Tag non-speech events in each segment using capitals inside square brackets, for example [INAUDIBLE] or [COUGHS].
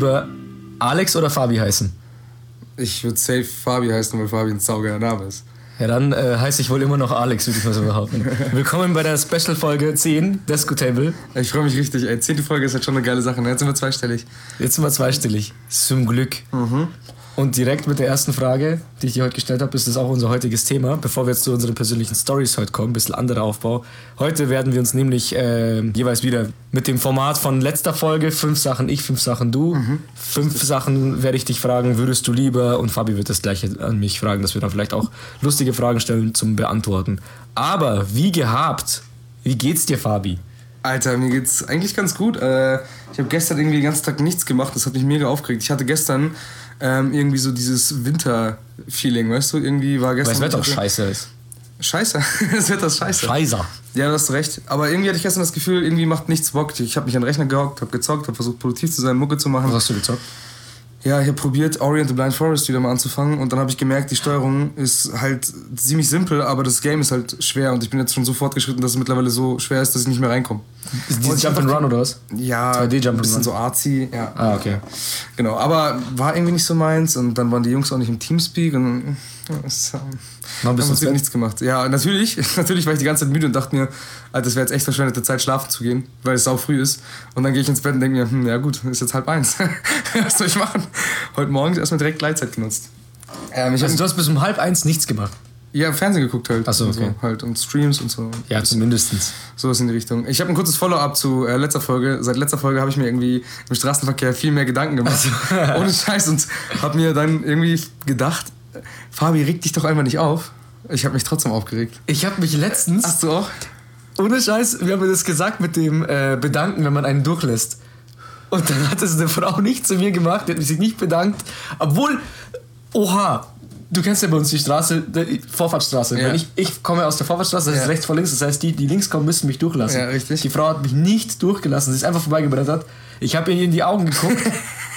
Lieber Alex oder Fabi heißen? Ich würde safe Fabi heißen, weil Fabi ein saugeiler Name ist. Ja, dann äh, heiße ich wohl immer noch Alex, würde ich mal so behaupten. [LAUGHS] Willkommen bei der Special-Folge 10, Disco-Table. Ich freue mich richtig. Ey, zehnte Folge ist halt schon eine geile Sache. ne? Jetzt sind wir zweistellig. Jetzt sind wir zweistellig. Zum Glück. Und direkt mit der ersten Frage, die ich dir heute gestellt habe, ist das auch unser heutiges Thema. Bevor wir jetzt zu unseren persönlichen Stories heute kommen, ein bisschen anderer Aufbau. Heute werden wir uns nämlich äh, jeweils wieder mit dem Format von letzter Folge, fünf Sachen ich, fünf Sachen du. Fünf Sachen werde ich dich fragen, würdest du lieber? Und Fabi wird das gleiche an mich fragen, dass wir dann vielleicht auch lustige Fragen stellen zum Beantworten. Aber wie gehabt, wie geht's dir, Fabi? Alter, mir geht's eigentlich ganz gut. Äh, ich habe gestern irgendwie den ganzen Tag nichts gemacht. Das hat mich mega aufgeregt. Ich hatte gestern ähm, irgendwie so dieses Winter-Feeling, weißt du? Irgendwie war Weil gestern. das Wetter auch scheiße ist. Scheiße. [LAUGHS] das Wetter ist scheiße. Scheiße. Ja, du hast recht. Aber irgendwie hatte ich gestern das Gefühl, irgendwie macht nichts Bock. Ich habe mich an den Rechner gehockt, habe gezockt, habe versucht produktiv zu sein, Mucke zu machen. Was hast du gezockt? Ja, ich habe probiert, Orient the Blind Forest wieder mal anzufangen und dann habe ich gemerkt, die Steuerung ist halt ziemlich simpel, aber das Game ist halt schwer und ich bin jetzt schon so fortgeschritten, dass es mittlerweile so schwer ist, dass ich nicht mehr reinkomme. Ist dieses Jump and Run oder was? Ja, 2D Jump ein bisschen so artsy, ja. Ah, okay. Genau, aber war irgendwie nicht so meins und dann waren die Jungs auch nicht im Teamspeak und es, ähm, Noch ein bisschen haben nichts gemacht. Ja, natürlich, [LAUGHS] natürlich war ich die ganze Zeit müde und dachte mir, Alter, das wäre jetzt echt verschwendete Zeit, schlafen zu gehen, weil es sau früh ist. Und dann gehe ich ins Bett und denke mir, hm, ja gut, ist jetzt halb eins. [LAUGHS] Was soll ich machen? Heute Morgen erstmal direkt Gleitzeit genutzt. Ähm, ich Also du hast bis um halb eins nichts gemacht. Ja, Fernsehen geguckt halt. Ach so, Und okay. halt und Streams und so. Ja, zumindestens. Sowas in die Richtung. Ich habe ein kurzes Follow-up zu äh, letzter Folge. Seit letzter Folge habe ich mir irgendwie im Straßenverkehr viel mehr Gedanken gemacht. [LAUGHS] Ohne Scheiß. Und habe mir dann irgendwie gedacht, Fabi, reg dich doch einfach nicht auf. Ich habe mich trotzdem aufgeregt. Ich habe mich letztens, Hast du auch? ohne Scheiß, wir haben das gesagt mit dem äh, Bedanken, wenn man einen durchlässt. Und dann hat es eine Frau nicht zu mir gemacht, die hat sich nicht bedankt. Obwohl, oha, du kennst ja bei uns die Straße, die Vorfahrtsstraße. Ja. Wenn ich, ich komme aus der Vorfahrtsstraße, das ist Ja. rechts vor links. Das heißt, die, die links kommen, müssen mich durchlassen. Ja, richtig. Die Frau hat mich nicht durchgelassen. Sie ist einfach vorbeigebrettert. Ich habe ihr in die Augen geguckt.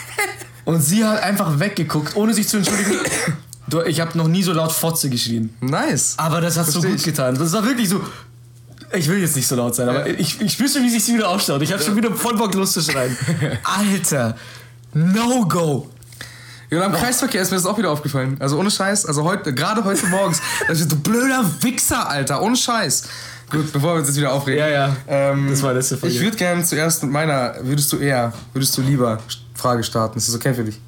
[LAUGHS] und sie hat einfach weggeguckt, ohne sich zu entschuldigen. Du, ich habe noch nie so laut Fotze geschrien. Nice. Aber das hat so Versteh gut ich. getan. Das war wirklich so. Ich will jetzt nicht so laut sein, aber ich, ich spüre schon, wie sich sie wieder aufstaut. Ich habe schon wieder voll Bock loszuschreien. Alter, no go. Ja, und am Kreisverkehr ist mir das auch wieder aufgefallen. Also ohne Scheiß. Also heute, gerade heute morgens. [LAUGHS] Da ich so, du blöder Wichser, Alter. Ohne Scheiß. Gut, bevor wir uns jetzt wieder aufregen. Ja, ja. Ähm, Das war letzte Folge. Ich würde gerne zuerst mit meiner, würdest du eher, würdest du lieber Frage starten? Ist das okay für dich?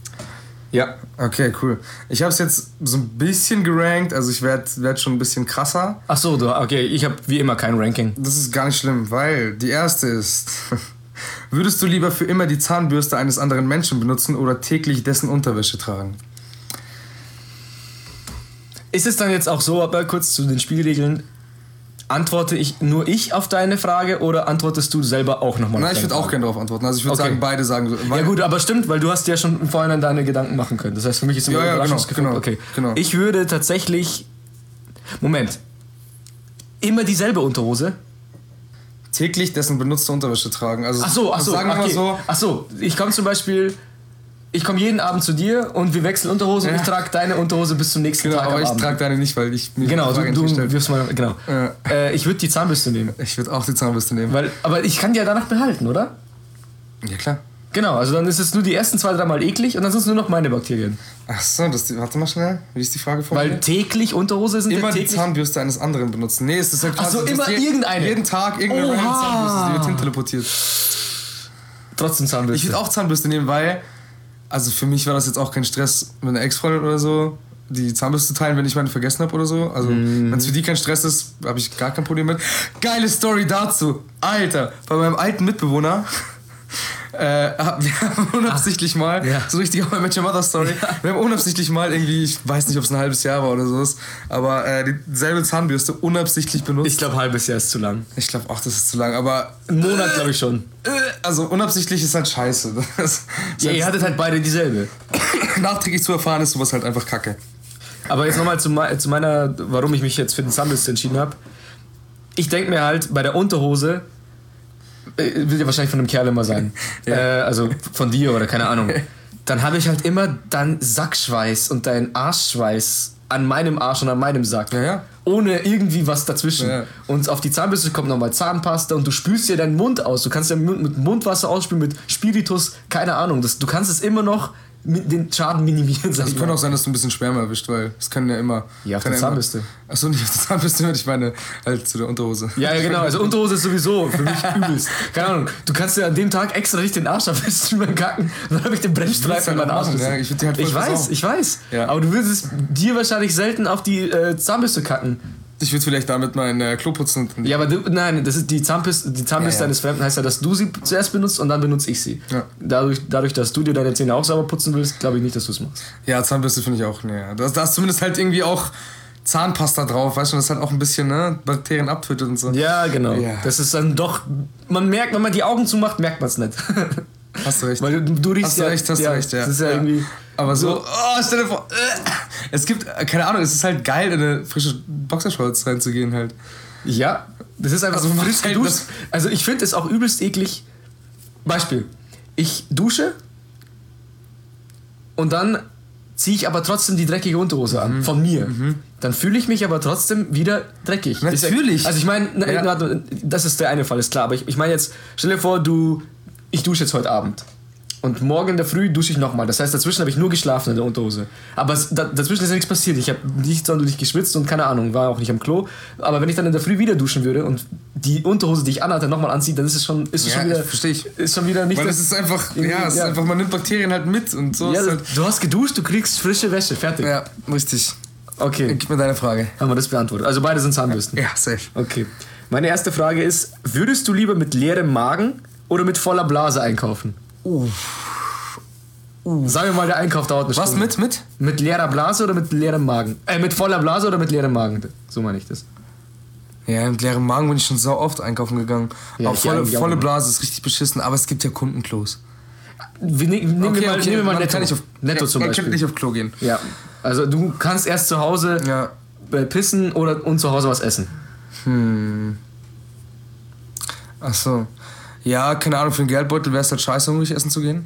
Ja. Okay, cool. Ich habe es jetzt so ein bisschen gerankt, also ich werde werd schon ein bisschen krasser. Ach so, du, okay, ich habe wie immer kein Ranking. Das ist gar nicht schlimm, weil die erste ist, [LAUGHS] würdest du lieber für immer die Zahnbürste eines anderen Menschen benutzen oder täglich dessen Unterwäsche tragen? Ist es dann jetzt auch so, aber kurz zu den Spielregeln, antworte ich nur ich auf deine Frage oder antwortest du selber auch nochmal? Na, ich würde auch gerne darauf antworten. Also ich würde Okay. sagen, beide sagen so. Ja gut, aber stimmt, weil du hast ja schon im Vorhinein deine Gedanken machen können. Das heißt, für mich ist immer Ja, ja, genau, genau, okay. genau. Ich würde tatsächlich. Moment. Immer dieselbe Unterhose? Täglich dessen benutzte Unterwäsche tragen. Also Ach so, ach so. Sagen wir mal okay. so. Ach so, ich komme zum Beispiel. Ich komme jeden Abend zu dir und wir wechseln Unterhose und Ja. ich trage deine Unterhose bis zum nächsten Genau, Tag. aber ich trage deine nicht, weil ich mir Genau, du, du wirfst mal. Genau. Ja. Äh, ich würde die Zahnbürste nehmen. Ich würde auch die Zahnbürste nehmen. Weil, aber ich kann die ja danach behalten, oder? ja, klar. Genau, also dann ist es nur die ersten zwei, dreimal eklig und dann sind es nur noch meine Bakterien. Ach so, das, warte mal schnell. Wie ist die Frage Weil formuliert? täglich Unterhose sind ja Immer die täglich. Zahnbürste eines anderen benutzen. Nee, es ist ja Ach so, quasi, immer dass je- irgendeine. Jeden Tag irgendeine Oha. Zahnbürste, die wird hin teleportiert. Trotzdem Zahnbürste. Ich würde auch Zahnbürste nehmen, weil, also für mich war das jetzt auch kein Stress mit einer Ex-Freundin oder so, die Zahnbürste teilen, wenn ich meine vergessen habe oder so. Also, Mhm. wenn es für die kein Stress ist, habe ich gar kein Problem mit. Geile Story dazu. Alter, bei meinem alten Mitbewohner. Äh, hab- [LAUGHS] wir haben unabsichtlich mal, ja. so richtig auch bei Met Your Mother Story, wir haben unabsichtlich mal irgendwie, ich weiß nicht, ob es ein halbes Jahr war oder so, aber äh, dieselbe Zahnbürste unabsichtlich benutzt. Ich glaube, halbes Jahr ist zu lang. Ich glaube auch, das ist zu lang, aber Ein Monat, glaube ich schon. äh, also unabsichtlich ist halt scheiße. [LAUGHS] Das, Ja, ihr hattet halt beide dieselbe. [COUGHS] nachträglich zu erfahren ist sowas halt einfach kacke. Aber jetzt nochmal zu, zu meiner, warum ich mich jetzt für den Zahnbürste entschieden habe. Ich denke mir halt, bei der Unterhose, äh, will ja wahrscheinlich von einem Kerl immer sein. [LAUGHS] Ja. äh, also von dir oder keine Ahnung. Dann habe ich halt immer deinen Sackschweiß und deinen Arschschweiß an meinem Arsch und an meinem Sack. Ja, ja. ohne irgendwie was dazwischen. Ja. Und auf die Zahnbürste kommt nochmal Zahnpasta und du spülst dir deinen Mund aus. Du kannst ja mit, mit Mundwasser ausspülen, mit Spiritus, keine Ahnung. Das, du kannst es immer noch den Schaden minimieren. Sag Es ich kann mal. auch sein, dass du ein bisschen Sperma erwischt, weil es können ja immer. Ja, auf der Zahnbürste. Achso, nicht auf der Zahnbürste, ich meine halt zu der Unterhose. Ja, ja, genau. Also Unterhose ist sowieso für mich [LAUGHS] übelst. Keine Ahnung. Du kannst ja an dem Tag extra nicht den Arsch abwischen beim Kacken. Dann habe ich den Bremsstreifen in meinen Arsch. ja. Ich halt ich weiß, ich weiß. Ja. Aber du würdest dir wahrscheinlich selten auf die äh, Zahnbürste kacken. Ich würde vielleicht damit mein äh, Klo putzen. Ja, aber du, nein, das ist die Zahnbürste, die Zahnbürste Ja, ja. eines Fremden heißt ja, dass du sie zuerst benutzt und dann benutze ich sie. Ja. Dadurch, dadurch, dass du dir deine Zähne auch sauber putzen willst, glaube ich nicht, dass du es machst. Ja, Zahnbürste finde ich auch, ne. Da, da ist zumindest halt irgendwie auch Zahnpasta drauf, weißt du, das halt auch ein bisschen, ne, Bakterien abtötet und so. Ja, genau. Ja. Das ist dann doch, man merkt, wenn man die Augen zumacht, merkt man es nicht. Hast du recht. [LAUGHS] Weil du, du riechst Hast du ja, recht, hast ja, du recht, ja. Das ist Ja. irgendwie. Aber so, oh, stell dir vor, äh, es gibt, keine Ahnung, es ist halt geil, in eine frische Boxershorts reinzugehen halt. Ja, das ist einfach Also so frisch halt geduscht. das- Also ich finde es auch übelst eklig. Beispiel. Ich dusche und dann ziehe ich aber trotzdem die dreckige Unterhose an. Von mir. Dann fühle ich mich aber trotzdem wieder dreckig. Ist Natürlich. Also ich meine, Ja. das ist der eine Fall, ist klar. Aber ich, ich meine jetzt, stell dir vor, du, ich dusche jetzt heute Abend. Und morgen in der Früh dusche ich nochmal. Das heißt, dazwischen habe ich nur geschlafen in der Unterhose. Aber dazwischen ist ja nichts passiert. Ich habe nicht sonderlich geschwitzt und keine Ahnung, war auch nicht am Klo. Aber wenn ich dann in der Früh wieder duschen würde und die Unterhose, die ich anhatte, nochmal anziehe, dann ist es schon, ist es Ja, schon wieder. verstehe ich. Ist schon wieder nicht Weil es ist einfach, ja, es ist einfach, man nimmt Bakterien halt mit und so. ja, halt, du hast geduscht, du kriegst frische Wäsche. Fertig. ja, richtig. Okay, Gib mir deine Frage. haben wir das beantwortet. Also beide sind Zahnbürsten. Ja, safe. Okay. Meine erste Frage ist: Würdest du lieber mit leerem Magen oder mit voller Blase einkaufen? Sagen wir mal, der Einkauf dauert eine Was Stunde. mit, mit? Mit leerer Blase oder mit leerem Magen? Äh, mit voller Blase oder mit leerem Magen? So meine ich das. Ja, mit leerem Magen bin ich schon sau oft einkaufen gegangen. Ja, aber ich volle, volle. Blase ist richtig beschissen, aber es gibt ja Kundenklos. Wir, ne, nehmen wir mal, nehmen wir mal Netto. kann nicht auf, Netto zum Beispiel. kann nicht auf Klo gehen. ja. Also du kannst erst zu Hause Ja. pissen oder und zu Hause was essen. Ach so. Ja, keine Ahnung, für den Geldbeutel wäre es halt scheiße, hungrig essen zu gehen.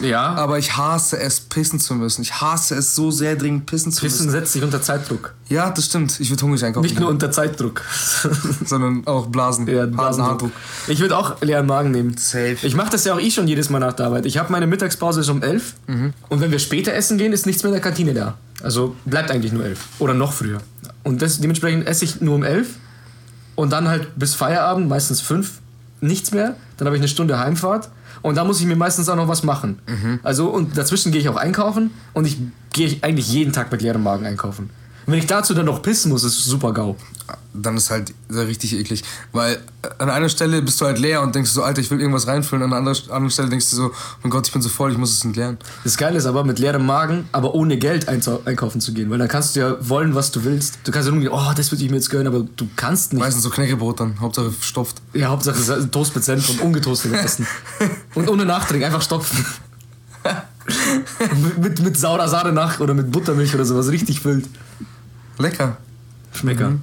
Ja. Aber ich hasse es, pissen zu müssen. Ich hasse es so sehr dringend, pissen zu Pissen müssen. setzt sich unter Zeitdruck. Ja, das stimmt. Ich würde hungrig einkaufen. Nicht nur unter Zeitdruck. [LAUGHS] sondern auch Blasen. Ja. Hartdruck. Ich würde auch leeren Magen nehmen. Safe. Ich mache das ja auch eh schon jedes Mal nach der Arbeit. Ich habe meine Mittagspause schon um 11 Mhm. und wenn wir später essen gehen, ist nichts mehr in der Kantine da. Also bleibt eigentlich nur 11 oder noch früher. Und das, dementsprechend esse ich nur um 11 und dann halt bis Feierabend, meistens 5, nichts mehr. Dann habe ich eine Stunde Heimfahrt und da muss ich mir meistens auch noch was machen. Mhm. Also und dazwischen gehe ich auch einkaufen und ich gehe eigentlich jeden Tag mit leerem Magen einkaufen. Wenn ich dazu dann noch pissen muss, ist es super GAU. Dann ist halt sehr richtig eklig. Weil äh, an einer Stelle bist du halt leer und denkst so, Alter, ich will irgendwas reinfüllen. An der anderen, Stelle denkst du so, mein Gott, ich bin so voll, ich muss es entleeren. Das Geile ist aber, mit leerem Magen, aber ohne Geld einkaufen zu gehen. Weil dann kannst du ja wollen, was du willst. Du kannst ja nur oh, das würde ich mir jetzt gönnen, aber du kannst nicht. Meistens so Knäckebrot dann, Hauptsache stopft. Ja, Hauptsache Toast mit Senf und ungetoastetes Essen. [LAUGHS] Und ohne Nachträgen, einfach stopfen. [LAUGHS] mit, mit, mit saurer Sahne nach oder mit Buttermilch oder sowas, richtig wild. Lecker. Schmecker.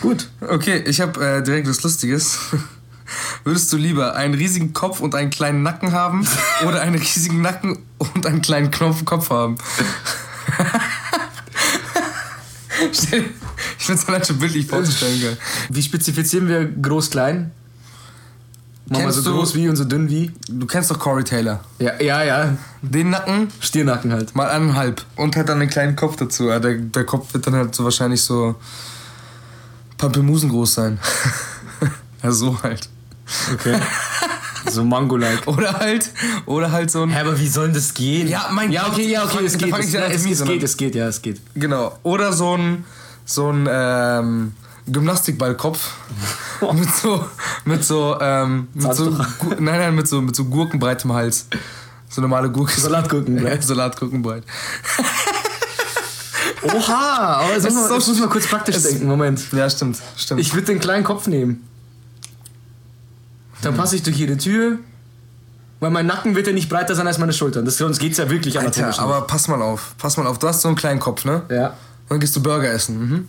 Gut. Okay, ich habe äh, direkt was Lustiges. [LAUGHS] Würdest du lieber einen riesigen Kopf und einen kleinen Nacken haben [LAUGHS] oder einen riesigen Nacken und einen kleinen Knopf Kopf haben? [LAUGHS] Ich finde es allein schon bildlich vorzustellen, geil. Wie spezifizieren wir groß, klein? Machen wir so du- groß wie und so dünn wie? Du kennst doch Corey Taylor. Ja, ja, ja. Den Nacken Stiernacken halt. mal eineinhalb. Und halt dann einen kleinen Kopf dazu. Ja, Der, der Kopf wird dann halt so wahrscheinlich so Pampelmusen groß sein. [LAUGHS] ja, so halt. Okay. so Mango-like. [LAUGHS] Oder halt, oder halt so ein. Hä, aber wie soll denn das gehen? Ja, mein Ja, Gott, okay, ja, okay, es geht. Es, ja es, es geht, es geht, ja, es geht. Genau. Oder so ein, so ein ähm, Gymnastikballkopf. mit so, mit so, ähm, mit so, nein, nein, mit so, mit so gurkenbreitem Hals. So normale Gurke. Salatgurkenbreit. [LAUGHS] Salatgurkenbreit. Oha, aber jetzt man, so jetzt muss man kurz praktisch denken. Moment. Ja, stimmt, stimmt. Ich würde den kleinen Kopf nehmen. Dann passe ich durch jede Tür. Weil mein Nacken wird ja nicht breiter sein als meine Schultern. Das, sonst geht es ja wirklich Alter, anatomisch. aber pass mal auf, pass mal auf. Du hast so einen kleinen Kopf, ne? Ja. Dann gehst du Burger essen. Mhm.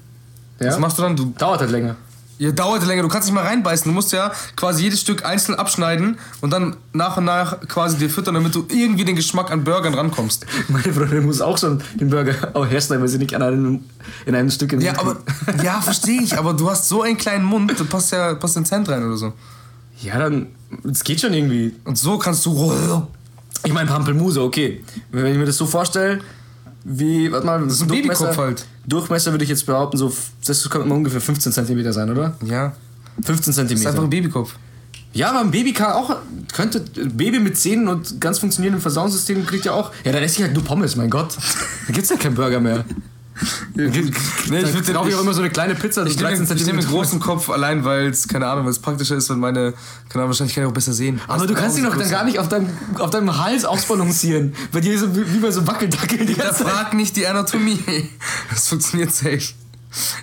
ja. Was machst du dann? Du, Dauert halt länger. Ja, dauert länger. Du kannst nicht mal reinbeißen. Du musst ja quasi jedes Stück einzeln abschneiden und dann nach und nach quasi dir füttern, damit du irgendwie den Geschmack an Burgern rankommst. [LAUGHS] Meine Freundin muss auch schon den Burger herstellen, weil sie nicht an einem, in einem Stück in den Ja, Mund aber kriegt. [LAUGHS] ja, verstehe ich. Aber du hast so einen kleinen Mund, du passt ja passt in den Cent rein oder so. Ja, dann. Es geht schon irgendwie. Und so kannst du. Ich meine, Pampelmuse, okay. Wenn ich mir das so vorstelle, wie, warte mal, das ist ein Babykopf halt. Durchmesser würde ich jetzt behaupten, so, das könnte mal ungefähr 15 cm sein, oder? Ja. 15 Das ist einfach cm. ein Babykopf. Ja, aber ein Baby kann auch, könnte, Baby mit Zähnen und ganz funktionierendem Verdauungssystem kriegt ja auch, ja, dann esse ich halt nur Pommes, mein Gott. Da gibt's ja keinen Burger mehr. [LAUGHS] Nee, ich würde würd- auch immer so eine kleine Pizza, so Ich nehme 13 ich den großen Kopf allein, weil es, keine Ahnung, weil es praktischer ist, wenn meine, keine Ahnung, wahrscheinlich kann ich auch besser sehen. Aber du kannst ihn doch dann gar nicht auf deinem, auf deinem Hals ausbalancieren. Bei dir ist so wie bei so Wackeldackel die ganze Zeit. frag nicht die Anatomie. [LAUGHS] Das funktioniert safe.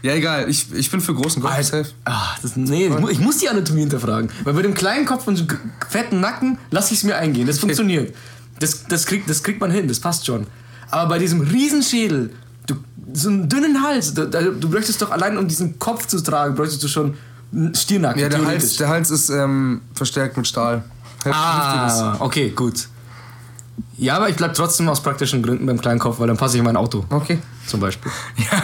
Ja, egal, ich, ich bin für großen Kopf safe. Ah, das, nee, ich mu- ich muss die Anatomie hinterfragen. Weil bei dem kleinen Kopf und fetten Nacken lasse ich es mir eingehen. Das funktioniert. Das, das, kriegt, das kriegt man hin, das passt schon. Aber bei diesem Riesenschädel, du, so einen dünnen Hals, da, du bräuchtest doch allein, um diesen Kopf zu tragen, bräuchtest du schon einen Stirnacken. Ja, der Hals, der Hals ist ähm, verstärkt mit Stahl. Ah, okay, gut. Ja, aber ich bleib trotzdem aus praktischen Gründen beim kleinen Kopf, weil dann passe ich in mein Auto. Okay. Zum Beispiel. [LAUGHS] Ja,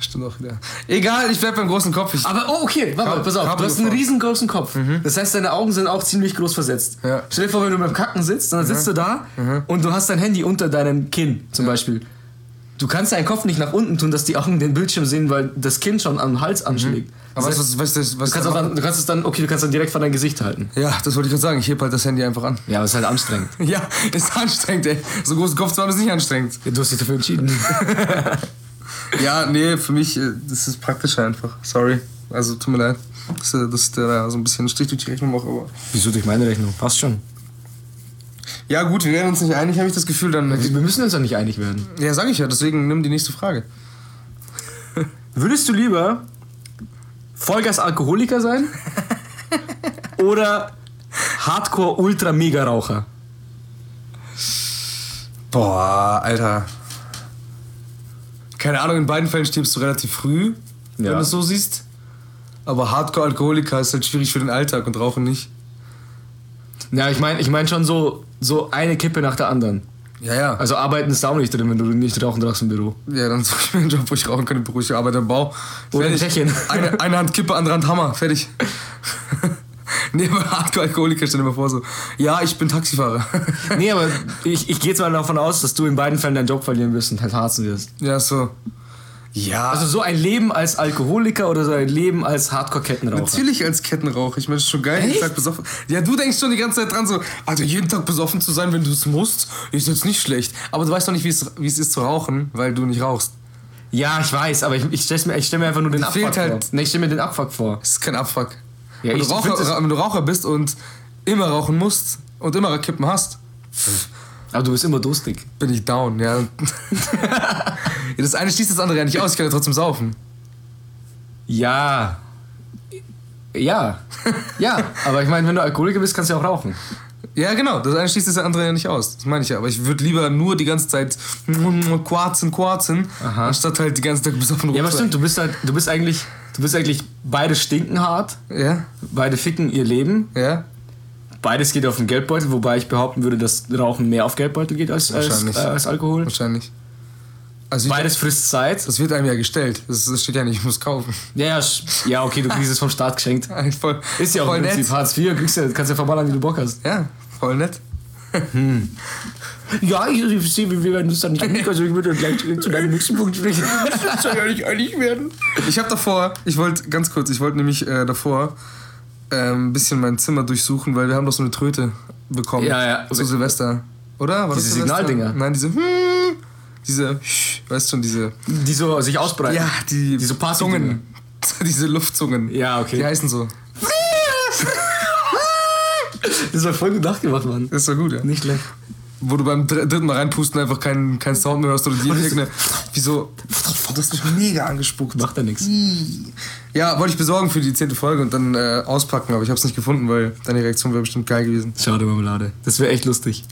stimmt auch wieder. Egal, ich bleib beim großen Kopf. Ich, Aber, oh, okay, warte mal, pass auf. Du hast einen riesengroßen Kopf. Das heißt, deine Augen sind auch ziemlich groß versetzt. Ja. Stell dir vor, wenn du beim Kacken sitzt, dann sitzt du da und du hast dein Handy unter deinem Kinn zum Beispiel. Du kannst deinen Kopf nicht nach unten tun, dass die Augen den Bildschirm sehen, weil das Kinn schon am Hals anschlägt. aber Das heißt, was, was, was, du, kannst dann, du kannst es dann, okay, du kannst dann direkt vor dein Gesicht halten. Ja, das wollte ich gerade sagen. Ich heb halt das Handy einfach an. Ja, aber es ist halt anstrengend. [LAUGHS] Ja, ist anstrengend, ey. So großen Kopf zu haben ist nicht anstrengend. Du hast dich dafür entschieden. [LAUGHS] Ja, nee, für mich, äh, das ist praktischer einfach. Sorry. Also, tut mir leid, dass, äh, dass der da so ein bisschen Strich durch die Rechnung macht, aber. Wieso durch meine Rechnung? Passt schon. Ja, gut, wir werden uns nicht einig, habe ich das Gefühl, dann. Wir müssen uns ja nicht einig werden. Ja, sag ich ja, deswegen nimm die nächste Frage. [LAUGHS] Würdest du lieber Vollgas-Alkoholiker sein [LAUGHS] oder Hardcore-Ultra-Mega-Raucher? Boah, Alter. Keine Ahnung, in beiden Fällen stirbst du relativ früh, wenn Ja. du es so siehst. Aber Hardcore-Alkoholiker ist halt schwierig für den Alltag und Rauchen nicht. Ja, ich meine ich mein schon so, so eine Kippe nach der anderen. Ja, ja. Also arbeiten ist da auch nicht drin, wenn du nicht rauchen darfst im Büro. ja, dann suche ich mir einen Job, wo ich rauchen kann im Büro. Ich arbeite im Bau. Oder in. Tschechien. Eine, eine Hand Kippe, andere Hand Hammer. Fertig. [LAUGHS] nee, aber Hardcore-Alkoholiker, stell dir mal vor so. Ja, ich bin Taxifahrer. Nee, aber ich, ich gehe jetzt mal davon aus, dass du in beiden Fällen deinen Job verlieren wirst und halt harzen wirst. ja, so. Ja. Also so ein Leben als Alkoholiker oder so ein Leben als Hardcore-Kettenraucher. Natürlich als Kettenraucher. Ich meine, das ist schon geil, jeden? Tag besoffen. Ja, du denkst schon die ganze Zeit dran so, Alter, jeden Tag besoffen zu sein, wenn du es musst, ist jetzt nicht schlecht. Aber du weißt doch nicht, wie es, ist zu rauchen, weil du nicht rauchst. Ja, ich weiß, aber ich, ich stelle mir, ich stell mir einfach nur den Abfuck fehlt halt- vor. Nee, ich stelle mir den Abfuck vor. Das ist kein Abfuck. Ja, wenn, du Raucher, wenn du Raucher bist und immer rauchen musst und immer Kippen hast, Aber du bist immer durstig. bin ich down, ja. [LAUGHS] Das eine schließt das andere ja nicht aus, ich kann ja trotzdem saufen. Ja. Ja. Ja, aber ich meine, wenn du Alkoholiker bist, kannst du ja auch rauchen. Ja, genau, das eine schließt das andere ja nicht aus. Das meine ich ja. Aber ich würde lieber nur die ganze Zeit quarzen, quarzen, Aha. anstatt halt die ganze Zeit besoffen Ja, aber stimmt, du bist halt, du bist eigentlich, du bist eigentlich, beide stinken hart, Ja, beide ficken ihr Leben, ja. beides geht auf den Geldbeutel, wobei ich behaupten würde, dass Rauchen mehr auf Geldbeutel geht als, als, äh, als Alkohol. Wahrscheinlich. Also Beides frisst Zeit. Das wird einem ja gestellt. Das, das steht ja nicht, ich muss kaufen. Ja, ja, ja, okay, du kriegst es vom Staat geschenkt. [LAUGHS] Voll, Ist ja auch voll im Prinzip nett. Hartz IV, kriegst ja, kannst ja verballern, wie du Bock hast. Ja, voll nett. Ja, ich, ich sehe, wir werden uns dann nicht einig, also ich würde gleich zu deinem nächsten Punkt sprechen. [LAUGHS] Das soll ja nicht einig werden. Ich habe davor, ich wollte, ganz kurz, ich wollte nämlich äh, davor ähm, ein bisschen mein Zimmer durchsuchen, weil wir haben doch so eine Tröte bekommen. Ja, ja. Zu Silvester. Oder? War Diese das Silvester? Signaldinger? Nein, diese, hm, diese, weißt schon, diese, Die so sich ausbreiten. ja, die, Diese Partydinger. Zungen. [LAUGHS] diese Luftzungen. Ja, okay. Die heißen so. [LAUGHS] Das war voll gut nachgemacht, Mann. Das doch gut, ja. Nicht schlecht. Wo du beim dr- dritten Mal reinpusten einfach keinen kein Sound mehr hörst oder die irgendeine. Wieso? Du hast mich mega angespuckt. Macht ja nichts. Ja, wollte ich besorgen für die zehnte Folge und dann äh, auspacken, aber ich habe es nicht gefunden, weil deine Reaktion wäre bestimmt geil gewesen. Schade, Marmelade. Das wäre echt lustig.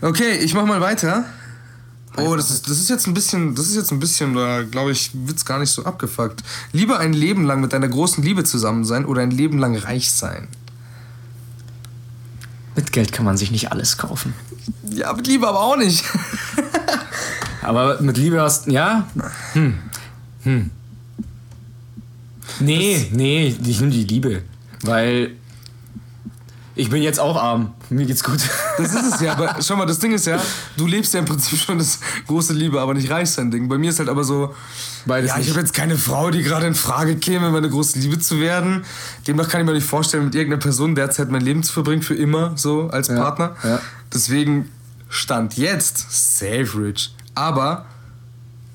Okay, ich mach mal weiter. Oh, das ist, das ist jetzt ein bisschen, das ist jetzt ein bisschen, da glaube ich, wird's gar nicht so abgefuckt. Lieber ein Leben lang mit deiner großen Liebe zusammen sein oder ein Leben lang reich sein. Mit Geld kann man sich nicht alles kaufen. Ja, mit Liebe aber auch nicht. [LAUGHS] Aber mit Liebe hast ja. Hm. Hm. Nee, nee, ich nehme die Liebe. Weil ich bin jetzt auch arm. Mir geht's gut. Das ist es ja, aber schau mal, das Ding ist ja, du lebst ja im Prinzip schon das große Liebe, aber nicht reich sein Ding. Bei mir ist halt aber so, Beides ja, ich habe jetzt keine Frau, die gerade in Frage käme, meine große Liebe zu werden. Demnach kann ich mir nicht vorstellen, mit irgendeiner Person derzeit mein Leben zu verbringen, für immer, so als Ja, Partner. ja. Deswegen stand jetzt safe rich. Aber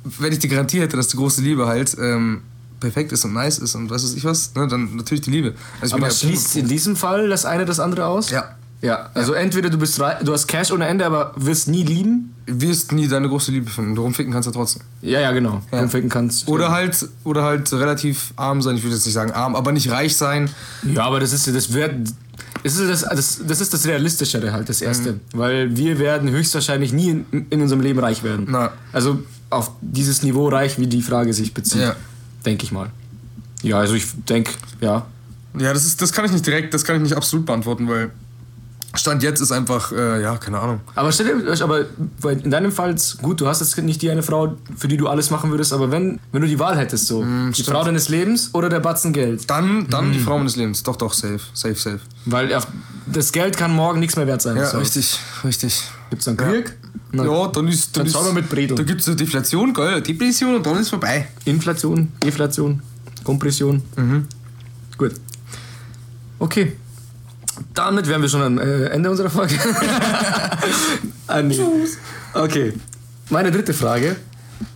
wenn ich die Garantie hätte, dass die große Liebe halt ähm, perfekt ist und nice ist und was weiß ich was, ne, dann natürlich die Liebe. Also Aber ja- schließt in diesem Fall das eine das andere aus? Ja. Ja, also entweder du bist du hast Cash ohne Ende, aber wirst nie lieben. wirst nie deine große Liebe finden. Darum ficken kannst du trotzdem. Ja, ja, genau. Ja. Rumficken kannst. Oder halt, oder halt relativ arm sein. Ich würde jetzt nicht sagen arm, aber nicht reich sein. Ja, aber das ist das wird das ist das, das, das ist das Realistischere halt, das erste. Mhm. Weil wir werden höchstwahrscheinlich nie in, in unserem Leben reich werden. Na. Also auf dieses Niveau reich, wie die Frage sich bezieht. Ja. Denke ich mal. Ja, also ich denke, ja. Ja, das, ist, das kann ich nicht direkt, das kann ich nicht absolut beantworten, weil Stand jetzt ist einfach, äh, ja, keine Ahnung. Aber stell dir, aber in deinem Fall, ist gut, du hast jetzt nicht die eine Frau, für die du alles machen würdest, aber wenn, wenn du die Wahl hättest, so, die Mm, stimmt. Frau deines Lebens oder der Batzen Geld. Dann, dann Mhm. die Frau meines Lebens. Doch, doch, safe, safe, safe. Weil auf, das Geld kann morgen nichts mehr wert sein. Ja, so. richtig, richtig. Gibt's dann Krieg? Na, Ja, dann ist, dann Dann ist, wir mit Bredel. Da gibt es eine Deflation, geil, Depression und dann ist vorbei. Inflation, Deflation, Kompression. Mhm. Gut. Okay. Damit wären wir schon am äh, Ende unserer Folge. [LAUGHS] ah, nee. Okay. Meine dritte Frage.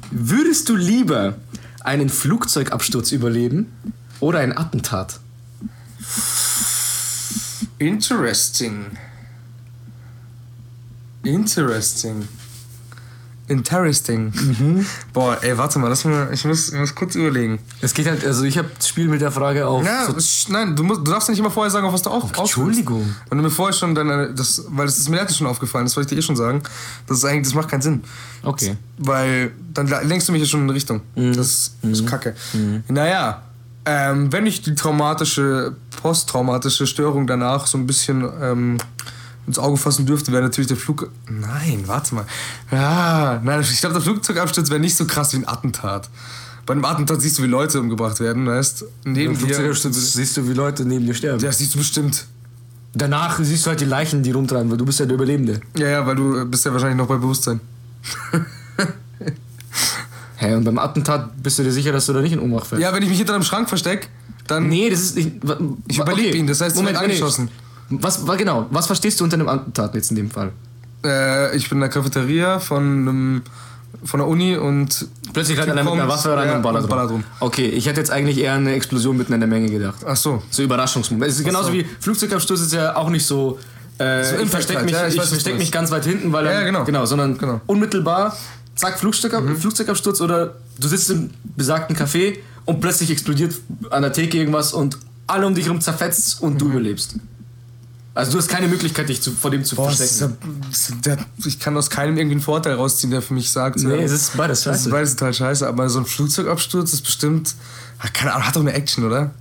Würdest du lieber einen Flugzeugabsturz überleben oder ein Attentat? Interesting. Interesting. Interesting. Mhm. Boah, ey, warte mal, lass mal, ich muss, ich muss kurz überlegen. Es geht halt, also ich habe das Spiel mit der Frage auf. Ja, so, nein, du, musst, du darfst nicht immer vorher sagen, auf was du auch Entschuldigung. Wenn du mir vorher schon deine, das, weil das ist mir letztens schon aufgefallen, das wollte ich dir eh schon sagen, das ist eigentlich, das macht keinen Sinn. okay. Weil dann lenkst du mich ja schon in eine Richtung. Mhm. Das ist kacke. Naja, ähm, wenn ich die traumatische, posttraumatische Störung danach so ein bisschen ähm, ins Auge fassen dürfte, wäre natürlich der Flug. Nein, warte mal. Ja, nein, ich glaube, der Flugzeugabsturz wäre nicht so krass wie ein Attentat. Bei einem Attentat siehst du, wie Leute umgebracht werden, weißt neben Im dir. Flugzeugabsturz siehst du, wie Leute neben dir sterben. Ja, siehst du bestimmt. Danach siehst du halt die Leichen, die rumtreiben, weil du bist ja der Überlebende. Ja, ja, weil du bist ja wahrscheinlich noch bei Bewusstsein. Hä, und beim Attentat bist du dir sicher, dass du da nicht in Ohnmacht fällst? Ja, wenn ich mich hinter einem Schrank verstecke, dann. Nee, das ist Ich wa- überlebe ihn, das heißt, ich werde nee, nee. angeschossen. Was, wa- genau, was verstehst du unter einem Attentat jetzt in dem Fall? Äh, ich bin in der Cafeteria von, einem, von der Uni und. Plötzlich rennt einer mit einer Waffe rein ja, und ballert, und ballert rum. rum. Okay, ich hätte jetzt eigentlich eher eine Explosion mitten in der Menge gedacht. Ach so. So Überraschungsmoment. Es ist genauso so. wie Flugzeugabsturz ist ja auch nicht so. Äh, So ich verstecke halt, mich, ja, ich ich weiß, versteck mich ganz weit hinten, weil Ja, ja, genau. genau, sondern Genau. Mhm. unmittelbar, zack, Flugzeugab, Flugzeugabsturz oder du sitzt im besagten Café und plötzlich explodiert an der Theke irgendwas und alle um dich herum zerfetzt und Mhm. du überlebst. Also du hast keine Möglichkeit, dich zu, vor dem zu Boah, verstecken. ist der, ich kann aus keinem irgendwie einen Vorteil rausziehen, der für mich sagt. Nee, ja, es ist beides scheiße. ist beides total scheiße, aber so ein Flugzeugabsturz ist bestimmt. ah, Keine Ahnung, hat doch mehr Action, oder?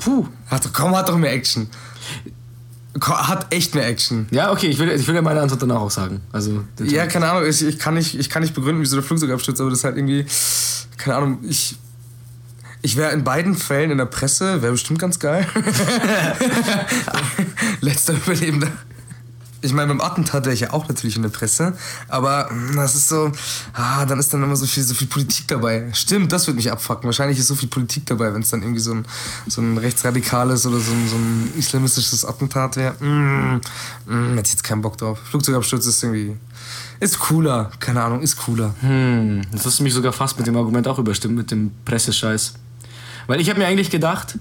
Puh. Hat doch, komm, hat doch mehr Action. Hat echt mehr Action. Ja, okay, ich will, ich will ja meine Antwort danach auch sagen. Also, Ja, keine Ahnung, ich, ich, kann nicht, ich kann nicht begründen, wieso der Flugzeugabsturz, aber das ist halt irgendwie, keine Ahnung, ich, ich wäre in beiden Fällen in der Presse, wäre bestimmt ganz geil. [LAUGHS] Letzter Überlebender. Ich meine, beim Attentat wäre ich ja auch natürlich in der Presse, aber mm, das ist so, ah, dann ist dann immer so viel, so viel Politik dabei. Stimmt, das wird mich abfacken. Wahrscheinlich ist so viel Politik dabei, wenn es dann irgendwie so ein, so ein rechtsradikales oder so ein, so ein islamistisches Attentat wäre. Mm, mm, hätte ich jetzt keinen Bock drauf. Flugzeugabsturz ist irgendwie, ist cooler. Keine Ahnung, ist cooler. Hm, das hast du mich sogar fast mit dem Argument auch überstimmt, mit dem Pressescheiß. Weil ich habe mir eigentlich gedacht,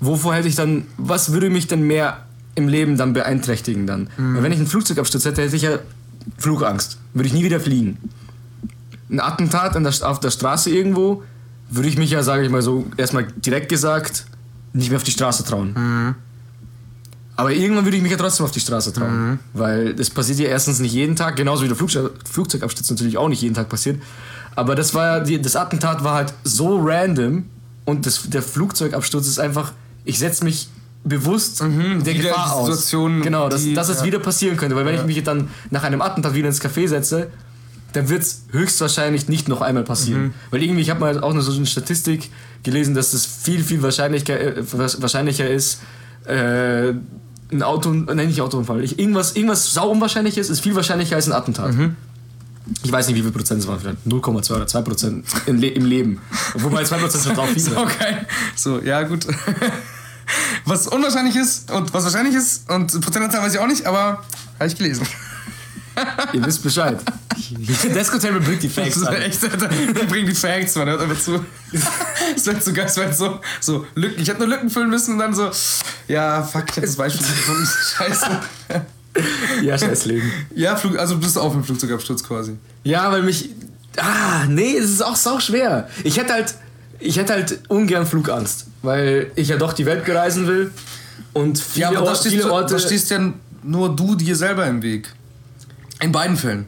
wovor hätte ich dann, was würde mich denn mehr im Leben dann beeinträchtigen dann? Weil wenn ich einen Flugzeugabsturz hätte, hätte ich ja Flugangst. Würde ich nie wieder fliegen. Ein Attentat der, auf der Straße irgendwo, würde ich mich ja, sage ich mal so, erstmal direkt gesagt, nicht mehr auf die Straße trauen. Aber irgendwann würde ich mich ja trotzdem auf die Straße trauen. Mhm. Weil das passiert ja erstens nicht jeden Tag, genauso wie der Flugzeug, Flugzeugabsturz natürlich auch nicht jeden Tag passiert. Aber das war ja, das Attentat war halt so random und das, der Flugzeugabsturz ist einfach, ich setze mich bewusst der Mhm, wieder Gefahr aus. Situation, genau, dass, die- dass es ja. wieder passieren könnte. Weil wenn ich mich dann nach einem Attentat wieder ins Café setze, dann wird es höchstwahrscheinlich nicht noch einmal passieren. Mhm. Weil irgendwie, ich habe mal auch eine, so eine Statistik gelesen, dass es viel, viel wahrscheinlicher, äh, wahrscheinlicher ist, äh, ein Auto, nein, nicht Autounfall, ich, irgendwas, irgendwas sau unwahrscheinlich ist, ist viel wahrscheinlicher als ein Attentat. Mhm. Ich weiß nicht, wie viel Prozent es waren, vielleicht 0,2 oder 2 Prozent im, Le im Leben. Wobei 2 Prozent sind auch [LAUGHS] viele. Okay. So, ja, gut. [LAUGHS] Was unwahrscheinlich ist und was wahrscheinlich ist und Prozentzahl weiß ich auch nicht, aber habe ich gelesen. Ihr wisst Bescheid. [LAUGHS] Desco-Table bringt die Das Facts ist an. echt. Die bringen die Facts, man hört einfach zu. Das wird so geil, es so, so Lücken. Ich hätte nur Lücken füllen müssen und dann so, ja, fuck, ich hab das Beispiel gefunden. Scheiße. [LAUGHS] Ja, scheiß Leben. Ja, Flug, also bist du auf dem Flugzeugabsturz quasi. Ja, weil mich. Ah, nee, es ist auch sau schwer. Ich hätte halt. Ich hätte halt ungern Flugangst, weil ich ja doch die Welt bereisen will und viele, Ja, aber da stehst, Orte. da stehst ja nur du dir selber im Weg. In beiden Fällen.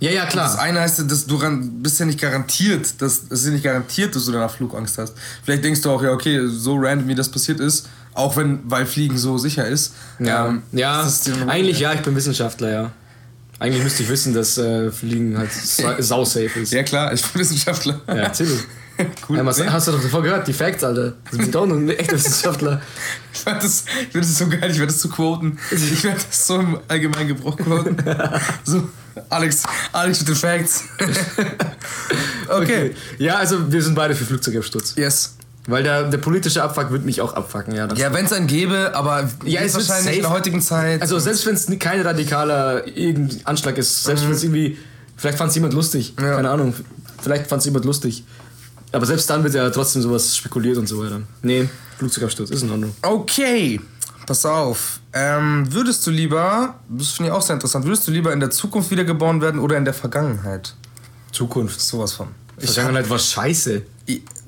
ja, ja, Das klar. eine heißt, dass du bist ja nicht garantiert, dass es ist ja nicht garantiert, dass du danach Flugangst hast. Vielleicht denkst du auch, ja, okay, so random wie das passiert ist, auch wenn, weil Fliegen so sicher ist. Ja, ähm, ja ist eigentlich ja, ich bin Wissenschaftler, ja. Eigentlich müsste ich wissen, dass äh, Fliegen halt sa- [LAUGHS] sau-safe ist. Ja klar, ich bin Wissenschaftler. Ja, mir. [LAUGHS] cool. Ja, was, hast du doch davor gehört, die Facts, Alter. Das sind auch nur ein echter Wissenschaftler. [LAUGHS] ich fand das, ich das so geil, ich werde das so quoten. Ich werde das so im allgemeinen Gebrauch quoten. so, Alex, Alex mit den Facts. okay. Ja, also wir sind beide für Flugzeugabsturz. Yes. Weil der, der politische Abfuck wird mich auch abfucken, ja. Ja, wenn es einen gäbe, aber Ja, ist es wird wahrscheinlich in der heutigen Zeit. Also selbst wenn es kein radikaler Anschlag ist, selbst wenn es irgendwie, vielleicht fand es jemand lustig, Mhm. Ja. keine Ahnung, vielleicht fand es jemand lustig. Aber selbst dann wird ja trotzdem sowas spekuliert und so weiter. Nee, Flugzeugabsturz ist in Ordnung. Okay, pass auf. Ähm, würdest du lieber, das finde ich auch sehr interessant, würdest du lieber in der Zukunft wiedergeboren werden oder in der Vergangenheit? Zukunft. Sowas von. Vergangenheit war scheiße.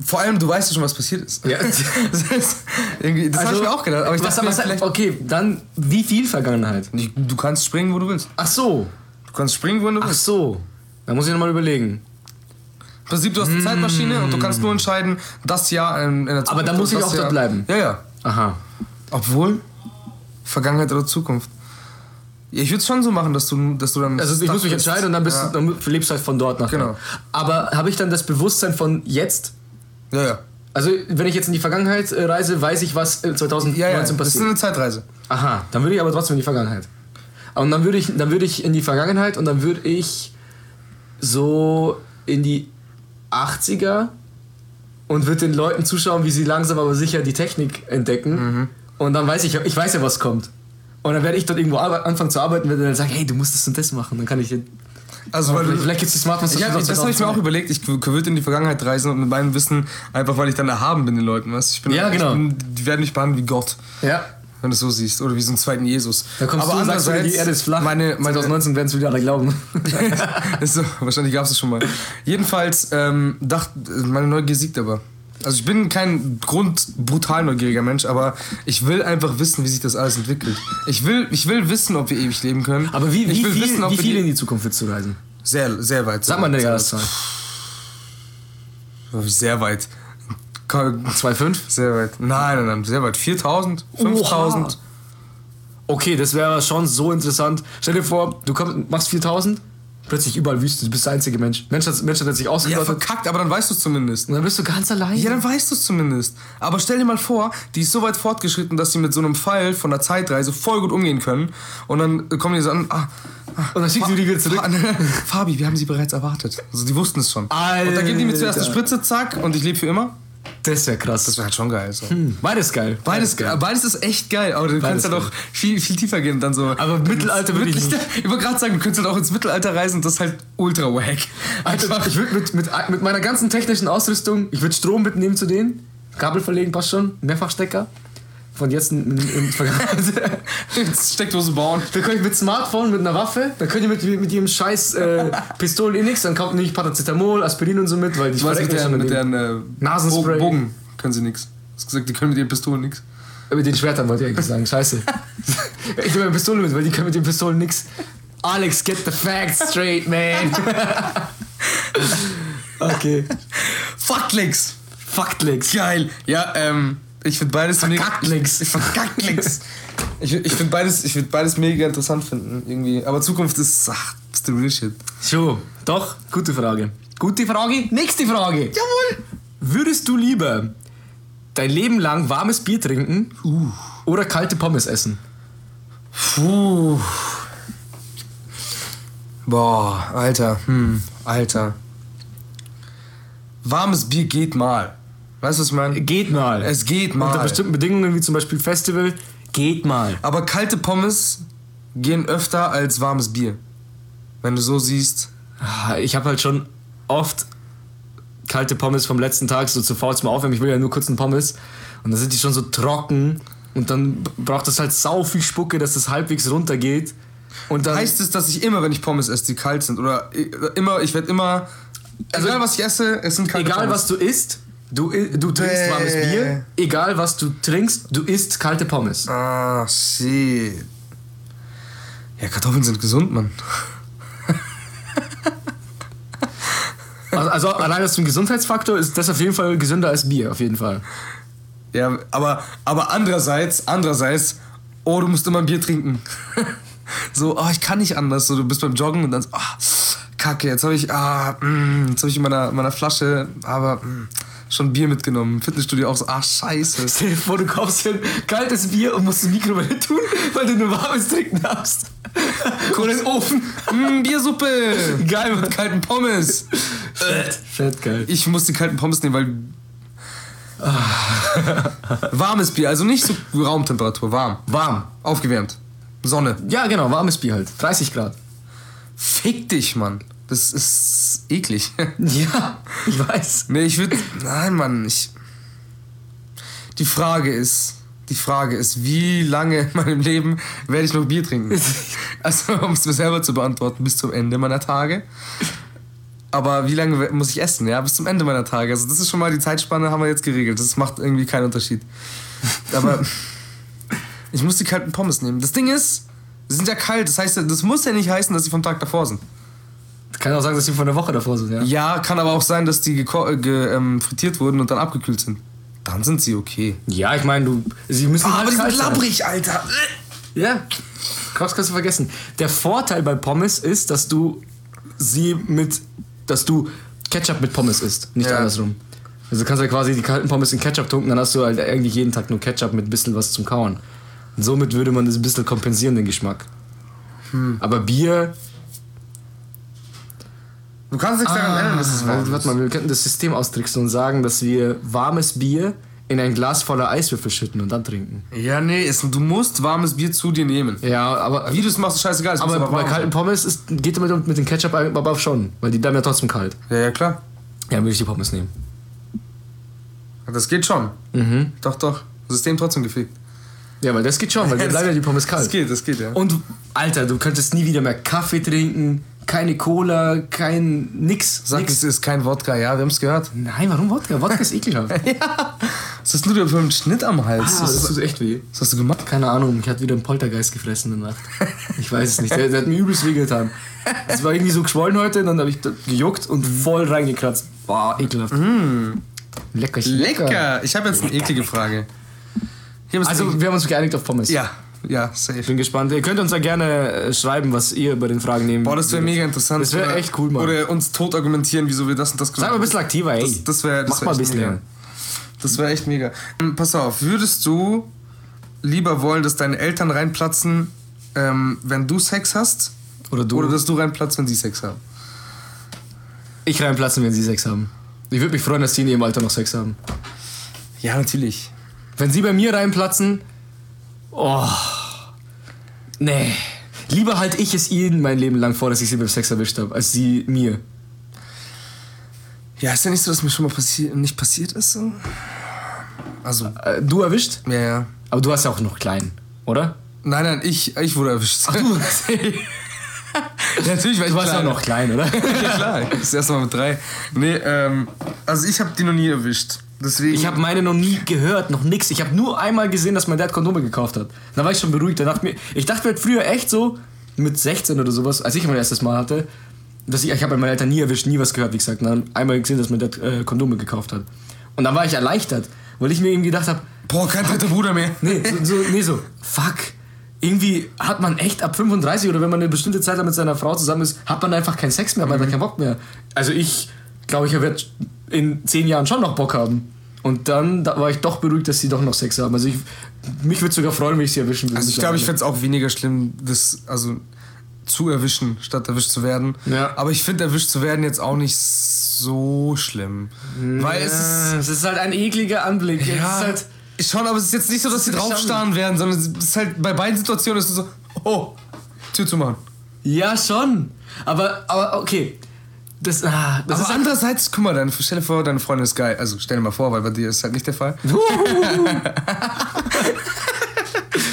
Vor allem, du weißt ja schon, was passiert ist. Ja. [LAUGHS] das ist, irgendwie, das habe ich mir auch gedacht. Aber ich was, dachte, mir was, vielleicht, okay, dann wie viel Vergangenheit? Ich- du kannst springen, wo du willst. Ach so. Du kannst springen, wo du Ach willst. so. Da muss ich nochmal überlegen. Im Prinzip, du hast eine Zeitmaschine und du kannst nur entscheiden, das Jahr in, in der Zukunft. Aber dann muss und ich das auch dort Jahr- bleiben. Ja, ja. Aha. Obwohl, Vergangenheit oder Zukunft. Ja, ich würde es schon so machen, dass du, dass du dann. Also ich muss mich bist. entscheiden und dann, bist, ja. du- dann lebst du halt von dort nach. Genau. Aber habe ich dann das Bewusstsein von jetzt? Ja, ja. Also wenn ich jetzt in die Vergangenheit äh, reise, weiß ich, was äh, 2019 Ja, ja. Das ist passiert. eine Zeitreise. Aha, dann würde ich aber trotzdem in die Vergangenheit. Und dann würde ich, dann würde ich in die Vergangenheit und dann würde ich so in die 80er und würde den Leuten zuschauen, wie sie langsam aber sicher die Technik entdecken. Mhm. Und dann weiß ich, ich weiß ja, was kommt. Und dann werde ich dort irgendwo anfangen zu arbeiten, werde dann sagen, hey, du musst das und das machen. Dann kann ich. Also, weil vielleicht gibt es die Smartphones. ja, schon das habe ich mir auch 2002. überlegt. Ich würde in die Vergangenheit reisen und mit meinem Wissen, einfach weil ich dann erhaben bin den Leuten, weißt? Ich bin, Ja, genau. Bin, die werden mich behandeln wie Gott, Ja. wenn du es so siehst. Oder wie so einen zweiten Jesus. Da kommst Aber du und sagst, die Erde ist flach. Meine, meine, 2019 werden es wieder alle glauben. [LAUGHS] so, wahrscheinlich gab es das schon mal. Jedenfalls, ähm, dachte, meine Neugier siegt aber. Also ich bin kein grundbrutal neugieriger Mensch, aber ich will einfach wissen, wie sich das alles entwickelt. Ich will, ich will wissen, ob wir ewig leben können. Aber wie, ich wie will viel, wissen, wie viel in die Zukunft willst du reisen? sehr, sehr weit. Sag mal eine Jahreszahl. Sehr weit. Ka- 2,5? Sehr weit. Nein, nein, nein, sehr weit. 4000, 5000. Oha. Okay, das wäre schon so interessant. Stell dir vor, du kommst, machst 4000, plötzlich überall Wüste, du bist der einzige Mensch. Mensch hat, Mensch hat sich Ja, ausgerottet verkackt, aber dann weißt du es zumindest. und dann bist du ganz allein. Ja, dann weißt du es zumindest. Aber stell dir mal vor, die ist so weit fortgeschritten, dass sie mit so einem Pfeil von der Zeitreise voll gut umgehen können. Und dann kommen die so an, ah, und dann schickst du die wieder zurück. Fa- [LAUGHS] Fabi, wir haben sie bereits erwartet. Also die wussten es schon. Alter. Und dann geben die mir zuerst eine Spritze, zack, und ich lebe für immer. Das wäre krass. Das wäre halt schon geil. So. Beides geil. Beides, beides ist echt geil, aber du kannst halt geil. auch viel, viel tiefer gehen und dann so. Aber Mittelalter würde ich Mittel- [LAUGHS] Ich wollte gerade sagen, du könntest halt auch ins Mittelalter reisen und das ist halt ultra wack. Alter, Einfach. ich würde mit, mit, mit meiner ganzen technischen Ausrüstung, ich würde Strom mitnehmen zu denen, Kabel verlegen, passt schon, Mehrfachstecker. Von jetzt in, in, Vergangenheit. [LAUGHS] [LAUGHS] Steckdose bauen. Dann könnt ihr mit Smartphone, mit einer Waffe, dann könnt ihr mit, mit ihrem scheiß äh, [LAUGHS] Pistolen eh nix, dann kommt nämlich Paracetamol, Aspirin und so mit, weil die Ich weiß, mit deren, mit deren äh, Nasenspray. Bogen können sie nix. Hast gesagt, die können mit ihren Pistolen nix. Mit den Schwertern wollte ich eigentlich sagen. Scheiße. ich nehme eine Pistole mit, weil die können mit den Pistolen nix. Alex, get the facts straight, man. okay. Fucklicks! Fucklicks. Geil! Ja, ähm, ich finde beides mega. Verkacktlicks. Verkacktlicks. [LAUGHS] Ich, ich finde beides, ich würd beides mega interessant finden, irgendwie. Aber Zukunft ist, ach, ist the real shit. So, doch, gute Frage. Gute Frage. Nächste Frage. Jawohl! Würdest du lieber dein Leben lang warmes Bier trinken oder kalte Pommes essen? Puh. Boah, Alter, hm, Alter. Warmes Bier geht mal. Weißt du, was ich meine? Geht mal. Es geht mal. Unter bestimmten Bedingungen, wie zum Beispiel Festival, geht mal. Aber kalte Pommes gehen öfter als warmes Bier. Wenn du so siehst. Ah, Ich habe halt schon oft kalte Pommes vom letzten Tag so zu faul zum Aufwärmen. Ich will ja nur kurz einen Pommes. Und dann sind die schon so trocken. Und dann braucht das halt sau viel Spucke, dass das halbwegs runtergeht. Und dann. Heißt es, dass ich immer, wenn ich Pommes esse, die kalt sind? Oder i- immer, ich werde immer. Also- egal was ich esse, es sind kalte egal Pommes. was du isst, du, du trinkst Bäh. warmes Bier. Egal was du trinkst, du isst kalte Pommes. Ah, shit. Ja, Kartoffeln sind gesund, Mann. [LAUGHS] Also, also allein aus dem Gesundheitsfaktor ist das auf jeden Fall gesünder als Bier, auf jeden Fall. Ja, aber, aber andererseits, andererseits, oh, du musst immer ein Bier trinken. [LAUGHS] so, oh, ich kann nicht anders. So, du bist beim Joggen und dann so, ah, kacke, jetzt habe ich, ah, mm, jetzt habe ich in meiner, meiner Flasche, aber mm, schon Bier mitgenommen. Im Fitnessstudio auch so, ah, scheiße. Stell dir vor, du kaufst dir ein kaltes Bier und musst das Mikrowelle tun, weil du nur warmes trinken darfst. Oder den Ofen. mm, Biersuppe. Geil. Mit kalten Pommes. Fett, fett geil. Ich muss die kalten Pommes nehmen, weil. Warmes Bier, also nicht so Raumtemperatur, warm. Warm. Aufgewärmt. Sonne. Ja, genau, warmes Bier halt. 30 Grad. Fick dich, Mann. Das ist eklig. [LAUGHS] Ja, ich weiß. nee, ich würde. Nein, Mann, ich. Die Frage ist. Die Frage ist, wie lange in meinem Leben werde ich noch Bier trinken? [LAUGHS] Also, um es mir selber zu beantworten, bis zum Ende meiner Tage. Aber wie lange muss ich essen? Ja, bis zum Ende meiner Tage. Also, das ist schon mal die Zeitspanne, haben wir jetzt geregelt. Das macht irgendwie keinen Unterschied. Aber [LAUGHS] ich muss die kalten Pommes nehmen. Das Ding ist, sie sind ja kalt. Das heißt, das muss ja nicht heißen, dass sie vom Tag davor sind. Kann auch sagen, dass die von der Woche davor sind, ja. Ja, kann aber auch sein, dass die äh, ge, ähm, frittiert wurden und dann abgekühlt sind. Dann sind sie okay. Ja, ich meine, du. Sie müssen halt kalt sein. Alter. Ja. Krass, kannst du vergessen. Der Vorteil bei Pommes ist, dass du sie mit. dass du Ketchup mit Pommes isst, nicht Ja. andersrum. Also du kannst ja quasi die kalten Pommes in Ketchup tunken, dann hast du halt eigentlich jeden Tag nur Ketchup mit ein bisschen was zum Kauen. Und somit würde man das ein bisschen kompensieren, den Geschmack. Aber Bier. Du kannst nichts daran ändern, dass es warm warte ist. mal, wir könnten das System austricksen und sagen, dass wir warmes Bier in ein Glas voller Eiswürfel schütten und dann trinken. Ja, nee, es, du musst warmes Bier zu dir nehmen. Ja, aber. Wie du es machst, ist scheißegal. Es muss Aber, bei kalten Pommes ist, geht damit mit dem Ketchup aber schon, weil die bleiben ja trotzdem kalt. Ja, ja, klar. Ja, dann würde ich die Pommes nehmen. Das geht schon. Mhm. Doch, doch. System trotzdem gefickt. Ja, weil das geht schon, weil [LAUGHS] dann bleiben ja die Pommes Das kalt. geht, das geht, ja. Und Alter, du könntest nie wieder mehr Kaffee trinken, keine Cola, kein nix. Sag, nix. es ist kein Wodka, ja, wir haben es gehört. Nein, warum Wodka? Wodka ist ekelhaft. [LAUGHS] ja. Was hast du denn für einen Schnitt am Hals? Ah, das tut echt weh. was hast du gemacht? Keine Ahnung, ich hatte wieder einen Poltergeist gefressen in der Nacht. Ich weiß es nicht, der, der hat mir übelst wehgetan. Es war irgendwie so geschwollen heute, dann habe ich gejuckt und voll reingekratzt. Boah, ekelhaft. Lecker, Lecker! Ich habe jetzt eine eklige Frage. Also, wir haben uns geeinigt auf Pommes. ja, ja, safe. Ich bin gespannt. Ihr könnt uns ja gerne äh, schreiben, was ihr über den Fragen nehmen Boah, das wäre mega interessant. Das wäre Oder- echt cool, Mann. Oder uns tot argumentieren, wieso wir das und das Sei mal ein bisschen aktiver, ey. Das, das wäre das Mach wär mal ein bisschen. mega. Das wäre echt mega. Hm, Pass auf, würdest du lieber wollen, dass deine Eltern reinplatzen, ähm, wenn du Sex hast? Oder du. Oder dass du reinplatzt, wenn sie Sex haben? ich reinplatzen, wenn sie Sex haben. Ich würde mich freuen, dass sie in ihrem Alter noch Sex haben. Ja, natürlich. Wenn sie bei mir reinplatzen, oh, nee. Lieber halte ich es ihnen mein Leben lang vor, dass ich sie beim Sex erwischt habe, als sie mir. Ja, ist ja nicht so, dass mir schon mal passi nicht passiert ist. So? Also, Äh, du erwischt? ja, ja. Aber du warst ja auch noch klein, oder? Nein, nein, ich, ich wurde erwischt. Ach, du, [LAUGHS] natürlich ich du warst ja noch klein, oder? [LAUGHS] ja, klar. Das erste Mal mit drei. Nee, ähm, also ich habe die noch nie erwischt. Deswegen. Ich habe meine noch nie gehört, noch nix. Ich habe nur einmal gesehen, dass mein Dad Kondome gekauft hat. Da war ich schon beruhigt. Da dachte mir, ich dachte mir halt früher echt so, mit 16 oder sowas, als ich mein erstes Mal hatte, dass ich, ich habe meine Eltern nie erwischt, nie was gehört, wie gesagt. Dann einmal gesehen, dass mein Dad äh, Kondome gekauft hat. Und dann war ich erleichtert, weil ich mir irgendwie gedacht habe, Boah, kein dritter Bruder mehr. Nee, so, so, nee, so, fuck. Irgendwie hat man echt ab 35 oder wenn man eine bestimmte Zeit mit seiner Frau zusammen ist, hat man einfach keinen Sex mehr, weil man keinen Bock mehr. Also ich glaube, ich werde in 10 Jahren schon noch Bock haben. Und dann da war ich doch beruhigt, dass sie doch noch Sex haben. Also ich, mich würde sogar freuen, wenn ich sie erwischen würde. Also ich glaube, ich fände es auch weniger schlimm, das, also zu erwischen, statt erwischt zu werden. Ja. Aber ich finde erwischt zu werden jetzt auch nicht so schlimm. Weil es ist. es ist halt ein ekliger Anblick. Ja, halt, schon, aber es ist jetzt nicht so, dass sie draufstarren werden, sondern es ist halt bei beiden Situationen ist es so, oh, Tür zu machen. ja, schon. Aber, aber okay. Das, ah, das aber ist andererseits, guck mal, deine, stell dir vor, deine Freundin ist geil. Also stell dir mal vor, weil bei dir ist halt nicht der Fall. [LAUGHS]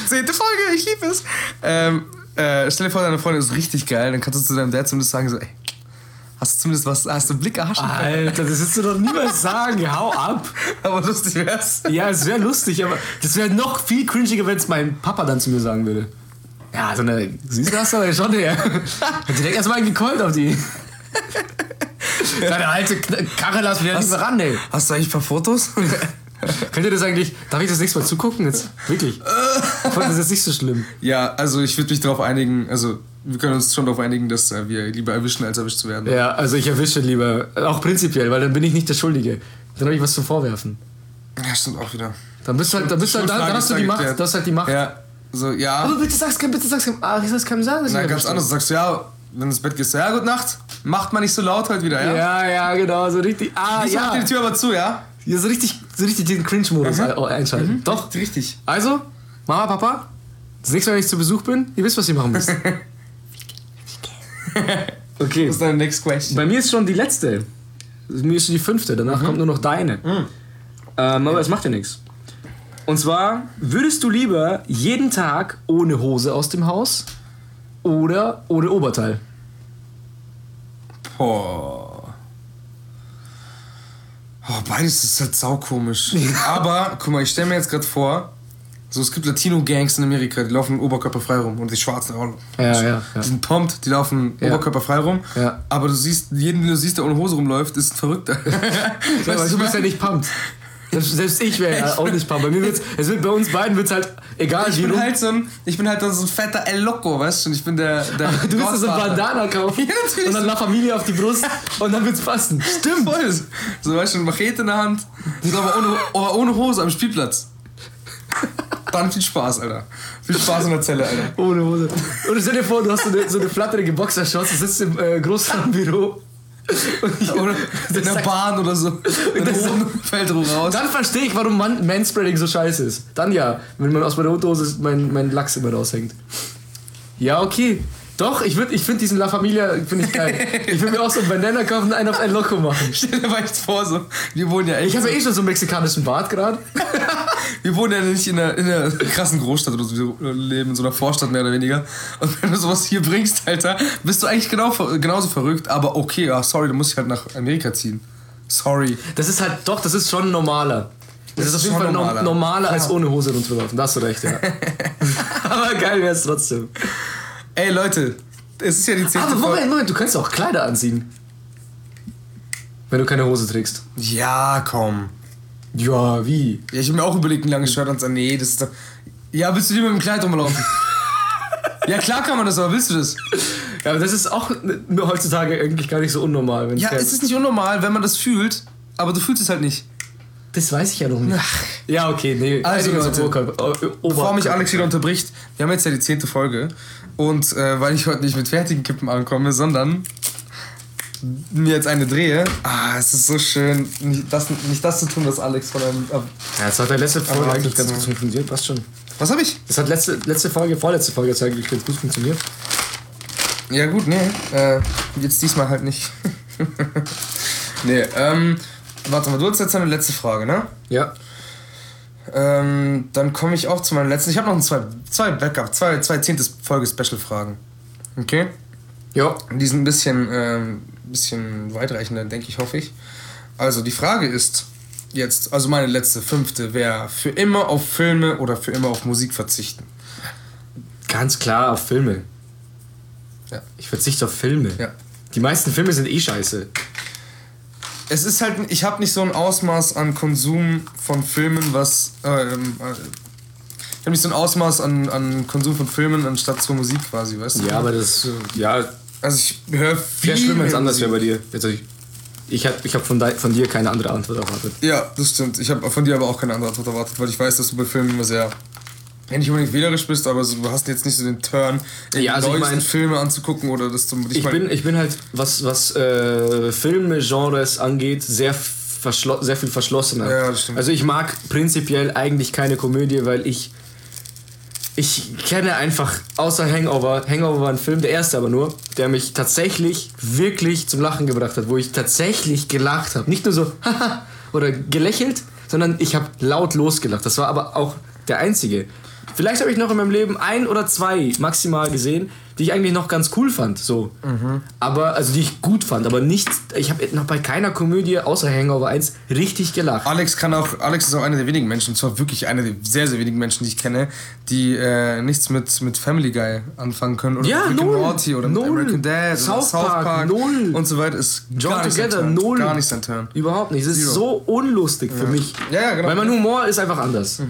Zehnte Folge, ich liebe es. Ähm, äh, stell dir vor, deine Freundin ist richtig geil, dann kannst du zu deinem Dad zumindest sagen, so, ey, hast du zumindest was, hast du einen Blick erhaschen können? Alter, das willst du doch niemals sagen. Hau ab. [LAUGHS] Aber lustig wär's. Ja, es wäre lustig, aber das wäre noch viel cringiger, wenn es mein Papa dann zu mir sagen würde. Ja, so eine Süße hast du aber schon her. Hat [LAUGHS] direkt erstmal gekollt auf die. [LAUGHS] Deine alte Karre lass wieder nicht mehr ran, ey. Hast du eigentlich ein paar Fotos? [LAUGHS] Könnt ihr das eigentlich, darf ich das nächste Mal zugucken jetzt? Wirklich. Ich fand das jetzt nicht so schlimm. [LAUGHS] ja, also ich würde mich darauf einigen, also wir können uns schon darauf einigen, dass äh, wir lieber erwischen, als erwischt zu werden. Ja, also ich erwische lieber, auch prinzipiell, weil dann bin ich nicht der Schuldige. Dann habe ich was zum Vorwerfen. Ja, stimmt auch wieder. Dann bist du halt, dann bist du halt, dann, dann hast du die Macht, das ist halt die Macht. Ja, so, ja. Aber bitte sag's keinem, bitte sag's keinem, ah, ich sag's keinem sagen, dass Nein, ganz anders. Sagst du, ja, wenn du ins Bett gehst, ja, gute Nacht. Macht man nicht so laut heute wieder, ja? Ja, ja, genau, so richtig. Ah, Wieso ja. die Tür aber zu, ja? Ja, so richtig, so richtig den Cringe-Modus ein- einschalten. Doch. Richtig. Also, Mama, Papa, das nächste Mal, wenn ich zu Besuch bin, ihr wisst, was ihr machen müsst. [LAUGHS] [LAUGHS] okay. Das ist deine next question. Bei mir ist schon die letzte. Mir ist schon die fünfte, danach kommt nur noch deine. Ähm, aber es macht ja nichts. Und zwar, würdest du lieber jeden Tag ohne Hose aus dem Haus oder ohne Oberteil? Boah. Oh, beides ist halt saukomisch. [LAUGHS] Aber, guck mal, ich stelle mir jetzt gerade vor, so es gibt Latino-Gangs in Amerika, die laufen oberkörperfrei rum und die Schwarzen auch. Ja, ja, ja. Die sind pumped, die laufen Ja. oberkörperfrei rum. Ja. Aber du siehst, jeden, den du siehst, der ohne Hose rumläuft, ist ein Verrückter. [LAUGHS] Ja, aber du bist ja nicht pumped. Selbst, ich wäre ja auch nicht pumped. Bei, mir wird's, es wird, bei uns beiden wird es halt egal, Ich bin rum. halt so ein, ich bin halt so ein fetter El Loco, weißt du? Ich bin der, der [LAUGHS] Du wirst so ein. Bandana [LAUGHS] kaufen Ja, natürlich. und dann La Familie auf die Brust [LAUGHS] und dann wird's passen. Stimmt. Voll. So, weißt du, eine Machete in der Hand, so, aber, ohne, aber ohne Hose am Spielplatz. Dann viel Spaß, Alter. Viel Spaß in der Zelle, Alter. Ohne Hose. Und stell dir vor, du hast so eine, so eine flatterige Boxershorts, du sitzt im äh, Großraumbüro. [LAUGHS] Oder in der Bahn oder so. [LAUGHS] Und das- oben fällt rum raus. Dann verstehe ich, warum Man Manspreading so scheiße ist. Dann ja, wenn man aus meiner Unterhose mein, mein Lachs immer raushängt. Ja, okay. Doch, ich, würd- ich finde diesen La Familia finde ich geil. Ich will mir auch so einen Bandana kaufen und einen auf ein Loco machen. Stell dir mal echt vor, so. Wir wohnen ja echt. Ich habe so, ja eh schon so einen mexikanischen Bart gerade. [LAUGHS] wir wohnen ja nicht in einer, in einer krassen Großstadt oder so. Wir leben in so einer Vorstadt mehr oder weniger. Und wenn du sowas hier bringst, Alter, bist du eigentlich genau, genauso verrückt. Aber okay, ja, sorry, du musst dich halt nach Amerika ziehen. Sorry. Das ist halt, doch, das ist schon normaler. Das, Das ist auf jeden Fall normaler, normaler. als Ja. ohne Hose rumzulaufen. Da hast du recht, ja. [LAUGHS] Aber geil wäre es trotzdem. Ey, Leute, es ist ja die zehnte Aber Folge. Moment, Moment, du kannst auch Kleider anziehen. Wenn du keine Hose trägst. Ja, komm. Ja, wie? Ja, ich hab mir auch überlegt, ein langes Shirt anzuziehen. Nee, das ist doch. Ja, willst du lieber mit dem Kleid rumlaufen? [LAUGHS] ja, klar kann man das, aber willst du das? Ja, aber das ist auch heutzutage eigentlich gar nicht so unnormal. Wenn Ja, es ist nicht unnormal, wenn man das fühlt, aber du fühlst es halt nicht. das weiß ich ja noch nicht. Ja, okay, nee. Also, auf Leute, Oberkörper- O- Bevor mich. Alex wieder unterbricht, wir haben jetzt ja die zehnte Folge. Und äh, weil ich heute nicht mit fertigen Kippen ankomme, sondern mir jetzt eine drehe. Ah, es ist so schön, nicht das, nicht das zu tun, was Alex von einem. Äh, Ja, das hat der letzte Folge eigentlich ganz gut funktioniert, passt schon. was habe ich? Das hat letzte, letzte Folge, vorletzte Folge jetzt eigentlich ganz gut funktioniert. Ja, gut, nee. Äh, jetzt diesmal halt nicht. [LAUGHS] nee, ähm. Warte mal, du hast jetzt eine letzte Frage, ne? Ja. Ähm, dann komme ich auch zu meiner letzten. Ich habe noch ein zwei, zwei Backup, zwei, zwei zehntes Folge-Special-Fragen. Okay? Ja. Die sind ein bisschen, ähm, bisschen weitreichender, denke ich, hoffe ich. Also, die Frage ist: Jetzt, also meine letzte, fünfte, wäre für immer auf Filme oder für immer auf Musik verzichten. Ganz klar auf Filme. Ja. Ich verzichte auf Filme. Ja. Die meisten Filme sind eh scheiße. Es ist halt, ich habe nicht so ein Ausmaß an Konsum von Filmen, was. Ähm, äh, ich habe nicht so ein Ausmaß an, an Konsum von Filmen anstatt zur Musik quasi, weißt du? Ja, aber das, äh, ja, Also ich höre viel. wäre schlimm, wenn es anders wäre bei dir. Jetzt, ich ich habe ich hab von, von dir keine andere Antwort erwartet. Ja, das stimmt. Ich habe von dir aber auch keine andere Antwort erwartet, weil ich weiß, dass du bei Filmen immer sehr. Nicht unbedingt wählerisch bist, aber so, du hast jetzt nicht so den Turn, Ja, also ich neuesten mein- Filme anzugucken oder das zum. Ich mein- bin, ich bin halt, was, was äh, Filme, Genres angeht, sehr, sehr viel verschlossener. Ja, das stimmt. Also ich mag prinzipiell eigentlich keine Komödie, weil ich ich kenne einfach, außer Hangover, Hangover war ein Film, der erste aber nur, der mich tatsächlich wirklich zum Lachen gebracht hat, wo ich tatsächlich gelacht habe. Nicht nur so, [LAUGHS] haha, oder gelächelt, sondern ich habe laut losgelacht. Das war aber auch der einzige. Vielleicht habe ich noch in meinem Leben ein oder zwei maximal gesehen, die ich eigentlich noch ganz cool fand, so. Aber, also die ich gut fand, aber nicht, ich habe noch bei keiner Komödie außer Hangover 1 richtig gelacht. Alex kann auch, Alex ist auch einer der wenigen Menschen, und zwar wirklich einer der sehr, sehr wenigen Menschen, die ich kenne, die äh, nichts mit, mit Family Guy anfangen können oder Ja, mit Rick. Morty oder Null. mit American Dad South oder South Park, Park, null. und so weiter ist gar nicht sein Together, Turn. null. Gar nicht sein Turn. Überhaupt nicht. Es ist Zero. so unlustig für mich. Ja, ja, genau. Weil mein Humor ist einfach anders.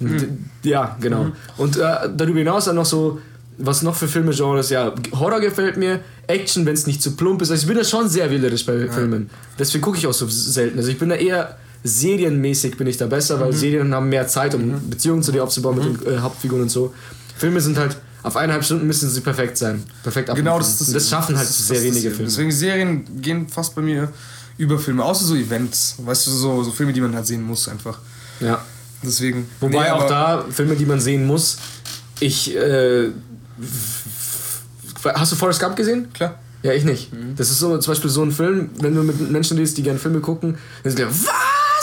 D- Ja, genau. Und äh, darüber hinaus dann noch so, was noch für Filme-Genres, ja, Horror gefällt mir, Action, wenn es nicht zu plump ist. Also ich bin da schon sehr wählerisch bei Filmen. Deswegen gucke ich auch so selten. Also ich bin da eher serienmäßig bin ich da besser, weil Serien haben mehr Zeit, um Beziehungen zu dir aufzubauen mit den äh, Hauptfiguren und so. Filme sind halt, auf eineinhalb Stunden müssen sie perfekt sein. Perfekt Genau, das ist das. Und das schaffen halt das sehr das wenige das- Filme. Deswegen Serien gehen fast bei mir über Filme, außer so Events. Weißt du, so, so Filme, die man halt sehen muss einfach. Ja. Deswegen. Wobei Nee, auch da Filme, die man sehen muss. Ich. Äh, hast du Forrest Gump gesehen? Klar. Ja, ich nicht. Mhm. Das ist so zum Beispiel so ein Film, wenn du mit Menschen redest, die gerne Filme gucken, dann sind die, was?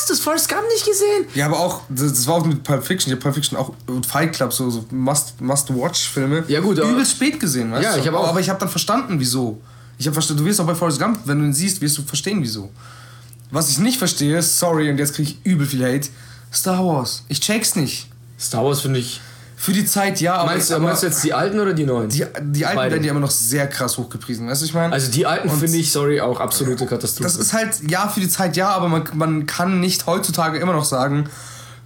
Du hast Forrest Gump nicht gesehen? Ja, aber auch, das, das war auch mit Pulp Fiction. Ich habe Pulp Fiction auch und Fight Club, so, so Must-Watch-Filme. Ja, gut, aber- Übelst spät gesehen, weißt Ja, du? ich hab auch- Aber ich habe dann verstanden, wieso. Ich habe verstanden, du wirst auch bei Forrest Gump, wenn du ihn siehst, wirst du verstehen, wieso. Was ich nicht verstehe, sorry, und jetzt kriege ich übel viel Hate. Star Wars. Ich check's nicht. Star Wars finde ich. Für die Zeit ja, aber. Meinst, du- aber meinst du jetzt die alten oder die neuen? die, die alten Beide. werden ja immer noch sehr krass hochgepriesen, weißt du, ich meine? also die alten finde ich, sorry, auch absolute Katastrophe. Das ist halt, ja, für die Zeit ja, aber man, man kann nicht heutzutage immer noch sagen,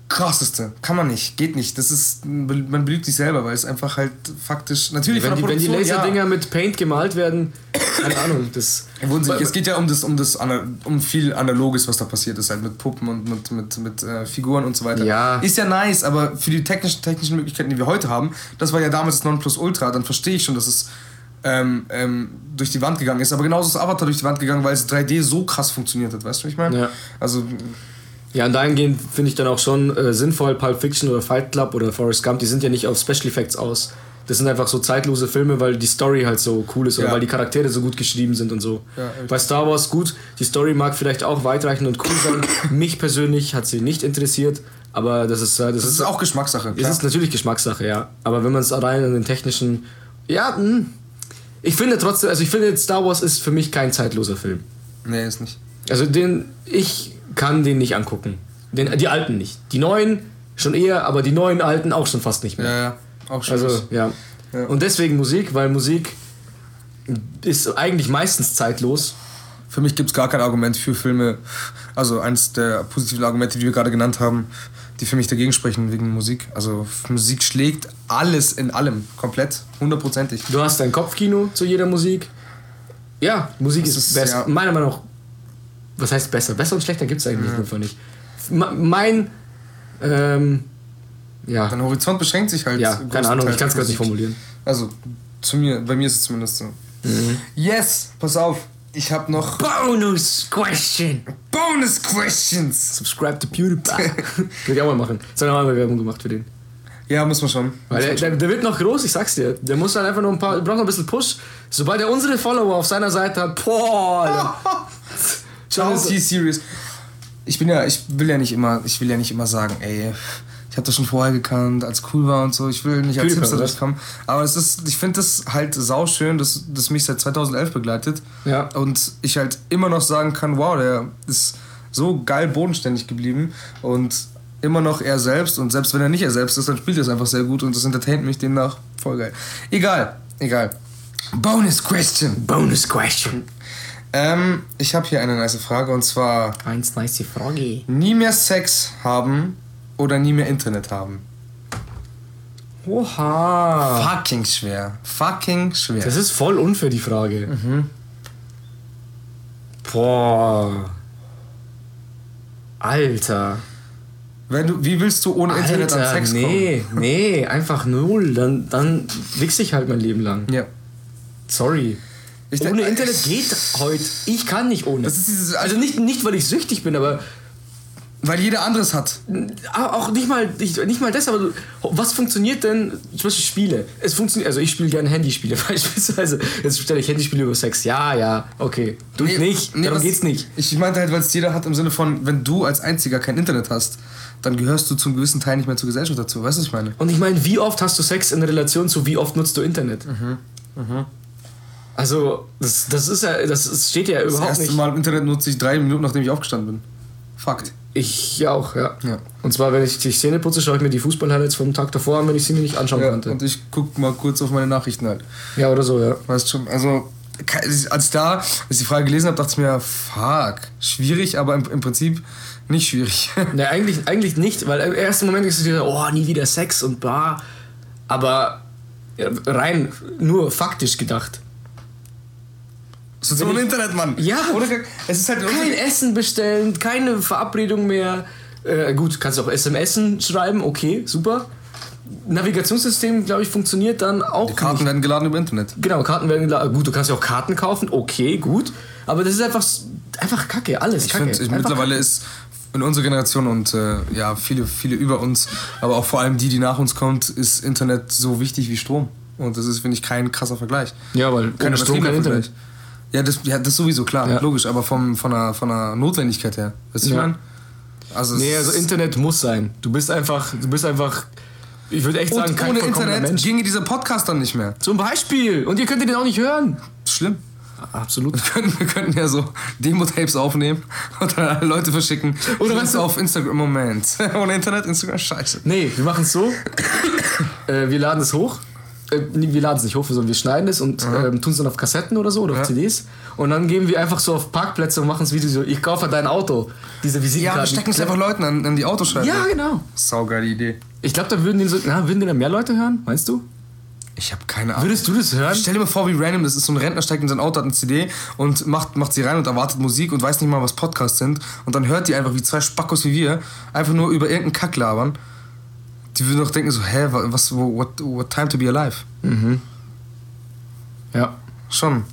krasseste. Kann man nicht, geht nicht. Das ist, man belügt sich selber, weil es einfach halt faktisch, natürlich wenn, von die, der wenn die Laserdinger ja. mit Paint gemalt werden, keine Ahnung, das. Sie- Es geht ja um das, um das, um viel Analoges, was da passiert ist, halt mit Puppen und mit, mit, mit äh, Figuren und so weiter. Ja. Ist ja nice, aber für die technischen, technischen Möglichkeiten, die wir heute haben, das war ja damals das Nonplusultra, dann verstehe ich schon, dass es ähm, ähm, durch die Wand gegangen ist. Aber genauso ist Avatar durch die Wand gegangen, weil es 3D so krass funktioniert hat, weißt du, was ich meine? Ja. Also, Ja, und dahingehend finde ich dann auch schon äh, sinnvoll, Pulp Fiction oder Fight Club oder Forrest Gump, die sind ja nicht auf Special Effects aus. Das sind einfach so zeitlose Filme, weil die Story halt so cool ist oder Ja. weil die Charaktere so gut geschrieben sind und so. Ja. Bei Star Wars gut, die Story mag vielleicht auch weitreichend und cool sein. [COUGHS] Mich persönlich hat sie nicht interessiert, aber das ist, äh, das das ist auch Geschmackssache. es Klar. ist natürlich Geschmackssache, ja. Aber wenn man es rein in den technischen. Ja, mh. ich finde trotzdem, also ich finde Star Wars ist für mich kein zeitloser Film. Nee, ist nicht. Also den, ich kann den nicht angucken. Den, die alten nicht. Die neuen schon eher, aber die neuen alten auch schon fast nicht mehr. Ja, ja. Auch schon. Also, ja. Ja. Und deswegen Musik, weil Musik ist eigentlich meistens zeitlos. Für mich gibt es gar kein Argument für Filme. Also eins der positiven Argumente, die wir gerade genannt haben, die für mich dagegen sprechen wegen Musik. Also Musik schlägt alles in allem, komplett, hundertprozentig. Du hast dein Kopfkino zu jeder Musik. Ja, Musik Das ist, ist, ja. Meiner Meinung nach. Was heißt besser? Besser und schlechter gibt es eigentlich einfach nicht. Mein. Ähm, ja. Dein Horizont beschränkt sich halt. Ja, keine Ahnung, ich größtenteils kann es gerade nicht formulieren. Also, zu mir, bei mir ist es zumindest so. Mhm. Yes, pass auf. Ich habe noch Bonus Question! Bonus Questions. Subscribe to PewDiePie. [LAUGHS] Würde ich auch mal machen. Jetzt haben wir mal Werbung gemacht für den. Ja, muss man schon. Weil der, der, der wird noch groß, ich sag's dir. Der muss halt einfach noch ein paar, braucht noch ein bisschen Push. Sobald er unsere Follower auf seiner Seite hat, boah, [LAUGHS] Ciao, Schau, T-Series. Ich bin ja, ich will ja nicht immer, ich will ja nicht immer sagen, ey, ich habe das schon vorher gekannt, als cool war und so. Ich will nicht als Hipster durchkommen. Aber es ist, ich finde das halt sauschön, dass das mich seit 2011 begleitet. Ja. Und ich halt immer noch sagen kann, wow, der ist so geil bodenständig geblieben und immer noch er selbst. Und selbst wenn er nicht er selbst ist, dann spielt er es einfach sehr gut und das entertaint mich demnach voll geil. Egal, egal. Bonus Question. Bonus Question. Ähm, ich habe hier eine nice Frage und zwar: Eins nice Frage. Nie mehr Sex haben oder nie mehr Internet haben? Oha. Fucking schwer. Fucking schwer. Das ist voll unfair, die Frage. Boah. Alter. Wenn du, wie willst du ohne Internet an Alter, Sex nee, nee, einfach null. Dann, dann wichse ich halt mein Leben lang. kommen? Ja. Sorry. Ich ohne denk- Internet geht heute. Ich kann nicht ohne. Dieses- also nicht, nicht, weil ich süchtig bin, aber Weil jeder anderes hat. Ah, auch nicht mal, nicht, nicht mal das, aber was funktioniert denn, zum Beispiel Spiele? Es funktioniert, also ich spiele gerne Handyspiele [LAUGHS] beispielsweise. Jetzt stelle ich Handyspiele über Sex. Ja, ja, okay. Du Nee, nicht, nee, darum was- geht's nicht. Ich meinte halt, weil es jeder hat im Sinne von, wenn du als Einziger kein Internet hast, dann gehörst du zum gewissen Teil nicht mehr zur Gesellschaft dazu. Weißt du, was ich meine? Und ich meine, wie oft hast du Sex in Relation zu wie oft nutzt du Internet? Mhm, Also, das, das ist ja, das ist- steht ja Das überhaupt erste nicht. Mal Internet nutze ich drei Minuten, nachdem ich aufgestanden bin. Fakt. Ich auch, ja. Ja. Und zwar, wenn ich die Zähne putze, schaue ich mir die Fußball-Highlights vom Tag davor an, wenn ich sie mir nicht anschauen Ja, konnte. und ich guck mal kurz auf meine Nachrichten halt. Ja, oder so, ja. Weißt schon, also als ich da, als ich die Frage gelesen habe, dachte ich mir, fuck, schwierig, aber im, im Prinzip nicht schwierig. [LAUGHS] Ne, eigentlich, eigentlich nicht, weil im ersten Moment ist es wieder, oh, nie wieder Sex und bla. Aber rein nur faktisch gedacht. So Wenn ohne ich- Internet, Mann. Ja. Oder, es ist halt Kein Essen bestellen, keine Verabredung mehr. Äh, gut, kannst du auch SMS schreiben, okay, super. Navigationssystem, glaube ich, funktioniert dann auch Die Karten nicht. werden geladen über Internet. Genau, Karten werden gela- gut, du kannst ja auch Karten kaufen, okay, gut. Aber das ist einfach, einfach Kacke, alles Ich Kacke. finde, Einfach mittlerweile ist in unserer Generation und äh, ja, viele, viele über uns, aber auch vor allem die, die nach uns kommt, ist Internet so wichtig wie Strom. Und das ist, finde ich, kein krasser Vergleich. Ja, weil ohne Strom kein Internet. Vergleich. Ja das, ja, das sowieso, klar, Ja. logisch, aber vom, von, einer, von einer Notwendigkeit her. Weißt du, Ja. ich meine? Also, Nee, also Internet muss sein. Du bist einfach, du bist einfach, ich würde echt sagen, kein ohne Internet Mensch. ginge dieser Podcast dann nicht mehr. Zum Beispiel. Und ihr könnt den auch nicht hören. Schlimm. Absolut. Wir könnten, wir könnten ja so Demo-Tapes aufnehmen und dann an Leute verschicken. Oder Oder weißt du- auf Instagram. Moment. [LAUGHS] Ohne Internet, Instagram, scheiße. Nee, wir machen es so. [COUGHS] äh, wir laden es hoch. Äh, wir laden es nicht hoch, sondern wir schneiden es und ähm, tun es dann auf Kassetten oder so oder auf Ja. CDs. Und dann gehen wir einfach so auf Parkplätze und machen es wie so, ich kaufe dein Auto. Diese Ja, Visitenkarten. wir stecken es einfach Leuten an, an die Autoscheibe. Ja, genau. Saugeile Idee. Ich glaube, da würden den so, na, würden den dann mehr Leute hören, meinst du? Ich habe keine Ahnung. Würdest du das hören? Stell dir mal vor, wie random das ist. So ein Rentner steigt in sein Auto, hat eine CD und macht, macht sie rein und erwartet Musik und weiß nicht mal, was Podcasts sind. Und dann hört die einfach wie zwei Spackos wie wir einfach nur über irgendeinen Kack labern. Die würden doch denken so, hä, wa- was, what, what time to be alive? Ja. Schon.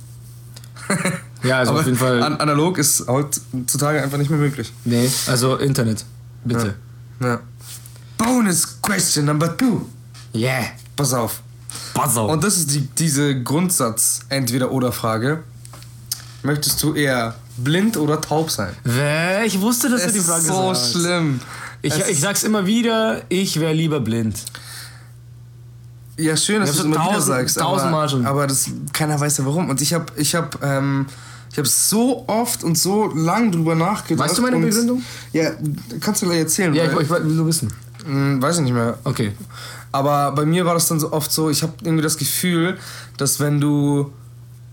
Ja, also Aber auf jeden Fall. An, analog ist heutzutage einfach nicht mehr möglich. nee, also Internet. Bitte. Ja. Bonus question number two. Yeah. Pass auf. Pass auf. Und das ist die, diese Grundsatz-Entweder-Oder-Frage. Möchtest du eher blind oder taub sein? Ich wusste, dass du die ist Frage so sagst. schlimm. Ich, ich sag's immer wieder, ich wäre lieber blind. Ja, schön, dass Ich du es immer wieder tausend- sagst. tausendmal aber, schon. aber das, keiner weiß ja warum. Und ich habe ich hab, ähm, ich hab so oft und so lang drüber nachgedacht. Weißt du meine Begründung? Ja, kannst du gleich erzählen. Ja, ich, weil- ich will nur wissen. Hm, weiß ich nicht mehr. Okay. Aber bei mir war das dann so oft so, ich habe irgendwie das Gefühl, dass wenn du,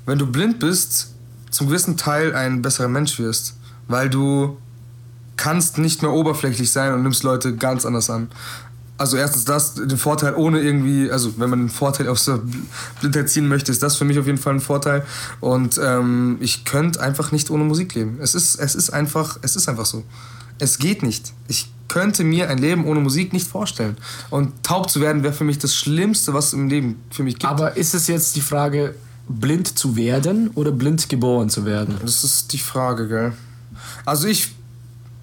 wenn du blind bist, zum gewissen Teil ein besserer Mensch wirst. Weil du kannst nicht mehr oberflächlich sein und nimmst Leute ganz anders an. Also erstens das, den Vorteil ohne irgendwie, also wenn man den Vorteil aus der Blindheit ziehen möchte, ist das für mich auf jeden Fall ein Vorteil. Und ähm, ich könnte einfach nicht ohne Musik leben. Es ist, es ist einfach, es ist einfach so. Es geht nicht. Ich könnte mir ein Leben ohne Musik nicht vorstellen. Und taub zu werden wäre für mich das Schlimmste, was im Leben für mich gibt. Aber ist es jetzt die Frage, blind zu werden oder blind geboren zu werden? das ist die Frage, gell? Also ich,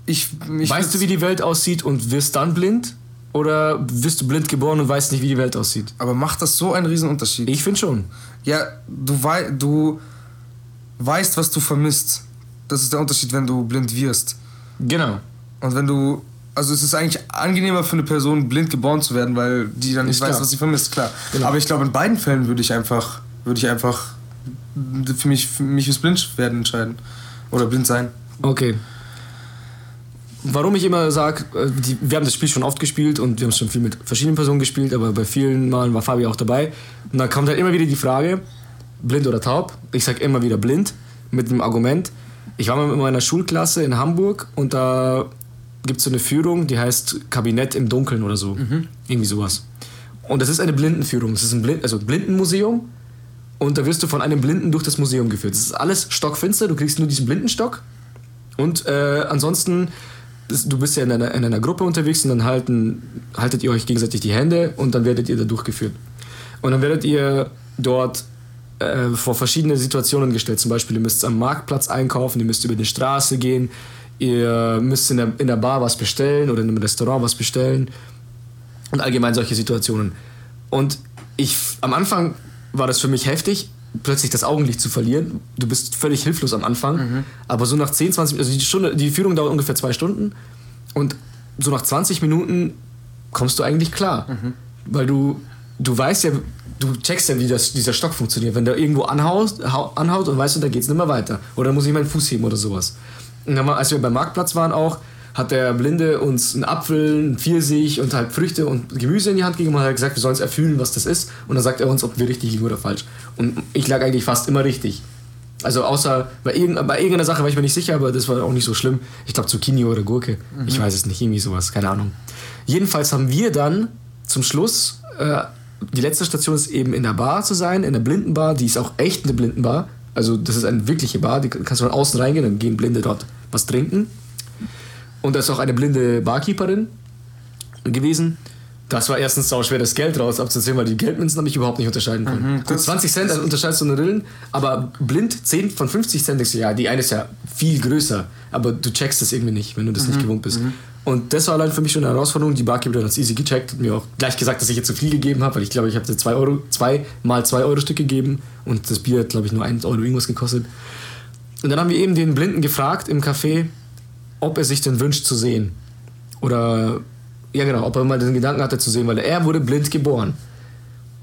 ich, ich weißt du, wie die Welt aussieht und wirst dann blind? Oder wirst du blind geboren und weißt nicht, wie die Welt aussieht? aber macht das so einen riesen Unterschied? Ich finde schon. Ja, du, wei du weißt, was du vermisst. Das ist der Unterschied, wenn du blind wirst. Genau. Und wenn du. Also es ist eigentlich angenehmer für eine Person, blind geboren zu werden, weil die dann nicht Ist weiß, klar. was sie vermisst, klar. Genau. Aber ich glaube, in beiden Fällen würde ich einfach, würde ich einfach für mich, für mich fürs Blind werden entscheiden. Oder blind sein. Okay. Warum ich immer sage, wir haben das Spiel schon oft gespielt und wir haben es schon viel mit verschiedenen Personen gespielt, aber bei vielen Malen war Fabi auch dabei. Und da kommt halt immer wieder die Frage, blind oder taub? Ich sage immer wieder blind, mit dem Argument, ich war mal mit meiner Schulklasse in Hamburg und da gibt es so eine Führung, die heißt Kabinett im Dunkeln oder so. Mhm. Irgendwie sowas. Und das ist eine Blindenführung. Das ist ein Blind, also Blindenmuseum. Und da wirst du von einem Blinden durch das Museum geführt. Das ist alles stockfinster. Du kriegst nur diesen Blindenstock. Und äh, ansonsten, das, du bist ja in einer, in einer Gruppe unterwegs und dann halten, haltet ihr euch gegenseitig die Hände und dann werdet ihr da durchgeführt. Und dann werdet ihr dort äh, vor verschiedene Situationen gestellt. Zum Beispiel, ihr müsst am Marktplatz einkaufen, ihr müsst über die Straße gehen, ihr müsst in der, in der Bar was bestellen oder in einem Restaurant was bestellen und allgemein solche Situationen. Und ich, am Anfang war das für mich heftig, plötzlich das Augenlicht zu verlieren. Du bist völlig hilflos am Anfang, mhm. aber so nach 10, 20 also die, Stunde, die Führung dauert ungefähr zwei Stunden und so nach 20 Minuten kommst du eigentlich klar, mhm. weil du, du weißt ja, du checkst ja, wie das, dieser Stock funktioniert. Wenn der irgendwo anhaut, anhaut und weißt du, da geht es nicht mehr weiter. Oder muss ich meinen Fuß heben oder sowas. Und dann, als wir beim Marktplatz waren auch, hat der Blinde uns einen Apfel, einen Pfirsich und halt Früchte und Gemüse in die Hand gegeben und hat gesagt, wir sollen es erfüllen, was das ist. Und dann sagt er uns, ob wir richtig liegen oder falsch. Und ich lag eigentlich fast immer richtig. Also außer bei, irgendeiner, bei irgendeiner Sache war ich mir nicht sicher, aber das war auch nicht so schlimm. Ich glaube Zucchini oder Gurke. Mhm. Ich weiß es nicht, irgendwie sowas, keine Ahnung. Jedenfalls haben wir dann zum Schluss, äh, die letzte Station ist eben in der Bar zu sein, in der Blindenbar. Die ist auch echt eine Blindenbar. Also das ist eine wirkliche Bar, die kannst du von außen reingehen, dann gehen Blinde dort was trinken. Und da ist auch eine blinde Barkeeperin gewesen. Das war erstens sau schwer, das Geld raus abzuzählen, weil die Geldmünzen habe ich überhaupt nicht unterscheiden können. Mhm, Gut, 20 Cent also unterscheidest du eine Rillen, aber blind 10 von 50 Cent denkst du, ja, die eine ist ja viel größer, aber du checkst das irgendwie nicht, wenn du das mhm, nicht gewohnt bist. Mhm. Und das war allein für mich schon eine Herausforderung. Die Barkeeperin hat es easy gecheckt, hat mir auch gleich gesagt, dass ich jetzt zu viel gegeben habe, weil ich glaube, ich habe zwei Euro, zwei mal zwei Euro Stück gegeben und das Bier hat, glaube ich, nur 1 Euro irgendwas gekostet. Und dann haben wir eben den Blinden gefragt im Café, ob er sich denn wünscht zu sehen. Oder, ja genau, ob er mal den Gedanken hatte zu sehen, weil er wurde blind geboren.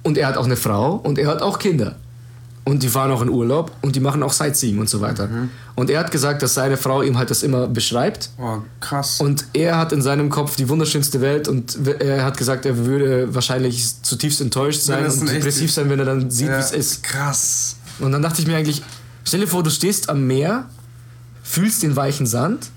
Und er hat auch eine Frau und er hat auch Kinder. Und die fahren auch in Urlaub und die machen auch Sightseeing und so weiter. Mhm. Und er hat gesagt, dass seine Frau ihm halt das immer beschreibt. Oh, krass. Und er hat in seinem Kopf die wunderschönste Welt und er hat gesagt, er würde wahrscheinlich zutiefst enttäuscht sein und depressiv sein, wenn er dann sieht, ja, wie es ist. Krass. Und dann dachte ich mir eigentlich, stell dir vor, du stehst am Meer, fühlst den weichen Sand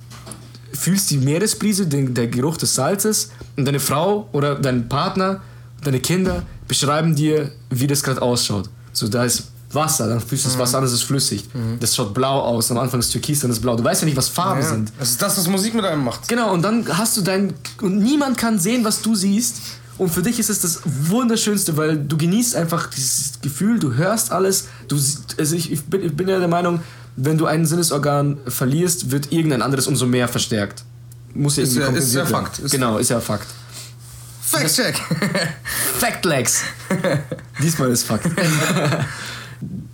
fühlst die Meeresbrise, den, der Geruch des Salzes und deine Frau oder dein Partner, deine Kinder beschreiben dir, wie das gerade ausschaut. So, da ist Wasser, dann fühlst du das mhm. Wasser an, das ist flüssig. Mhm. Das schaut blau aus, am Anfang ist türkis, dann ist blau. Du weißt ja nicht, was Farben ja, sind. Das ist das, was Musik mit einem macht. Genau, und dann hast du dein. Und niemand kann sehen, was du siehst. Und für dich ist es das Wunderschönste, weil du genießt einfach dieses Gefühl, du hörst alles. Du, also ich, ich, bin, ich bin ja der Meinung, wenn du ein Sinnesorgan verlierst, wird irgendein anderes umso mehr verstärkt. Muss ja ist ja, ist ja Fakt. Ist genau, ist ja Fakt. Fact check. [LAUGHS] Fact legs. [LAUGHS] Diesmal ist Fakt.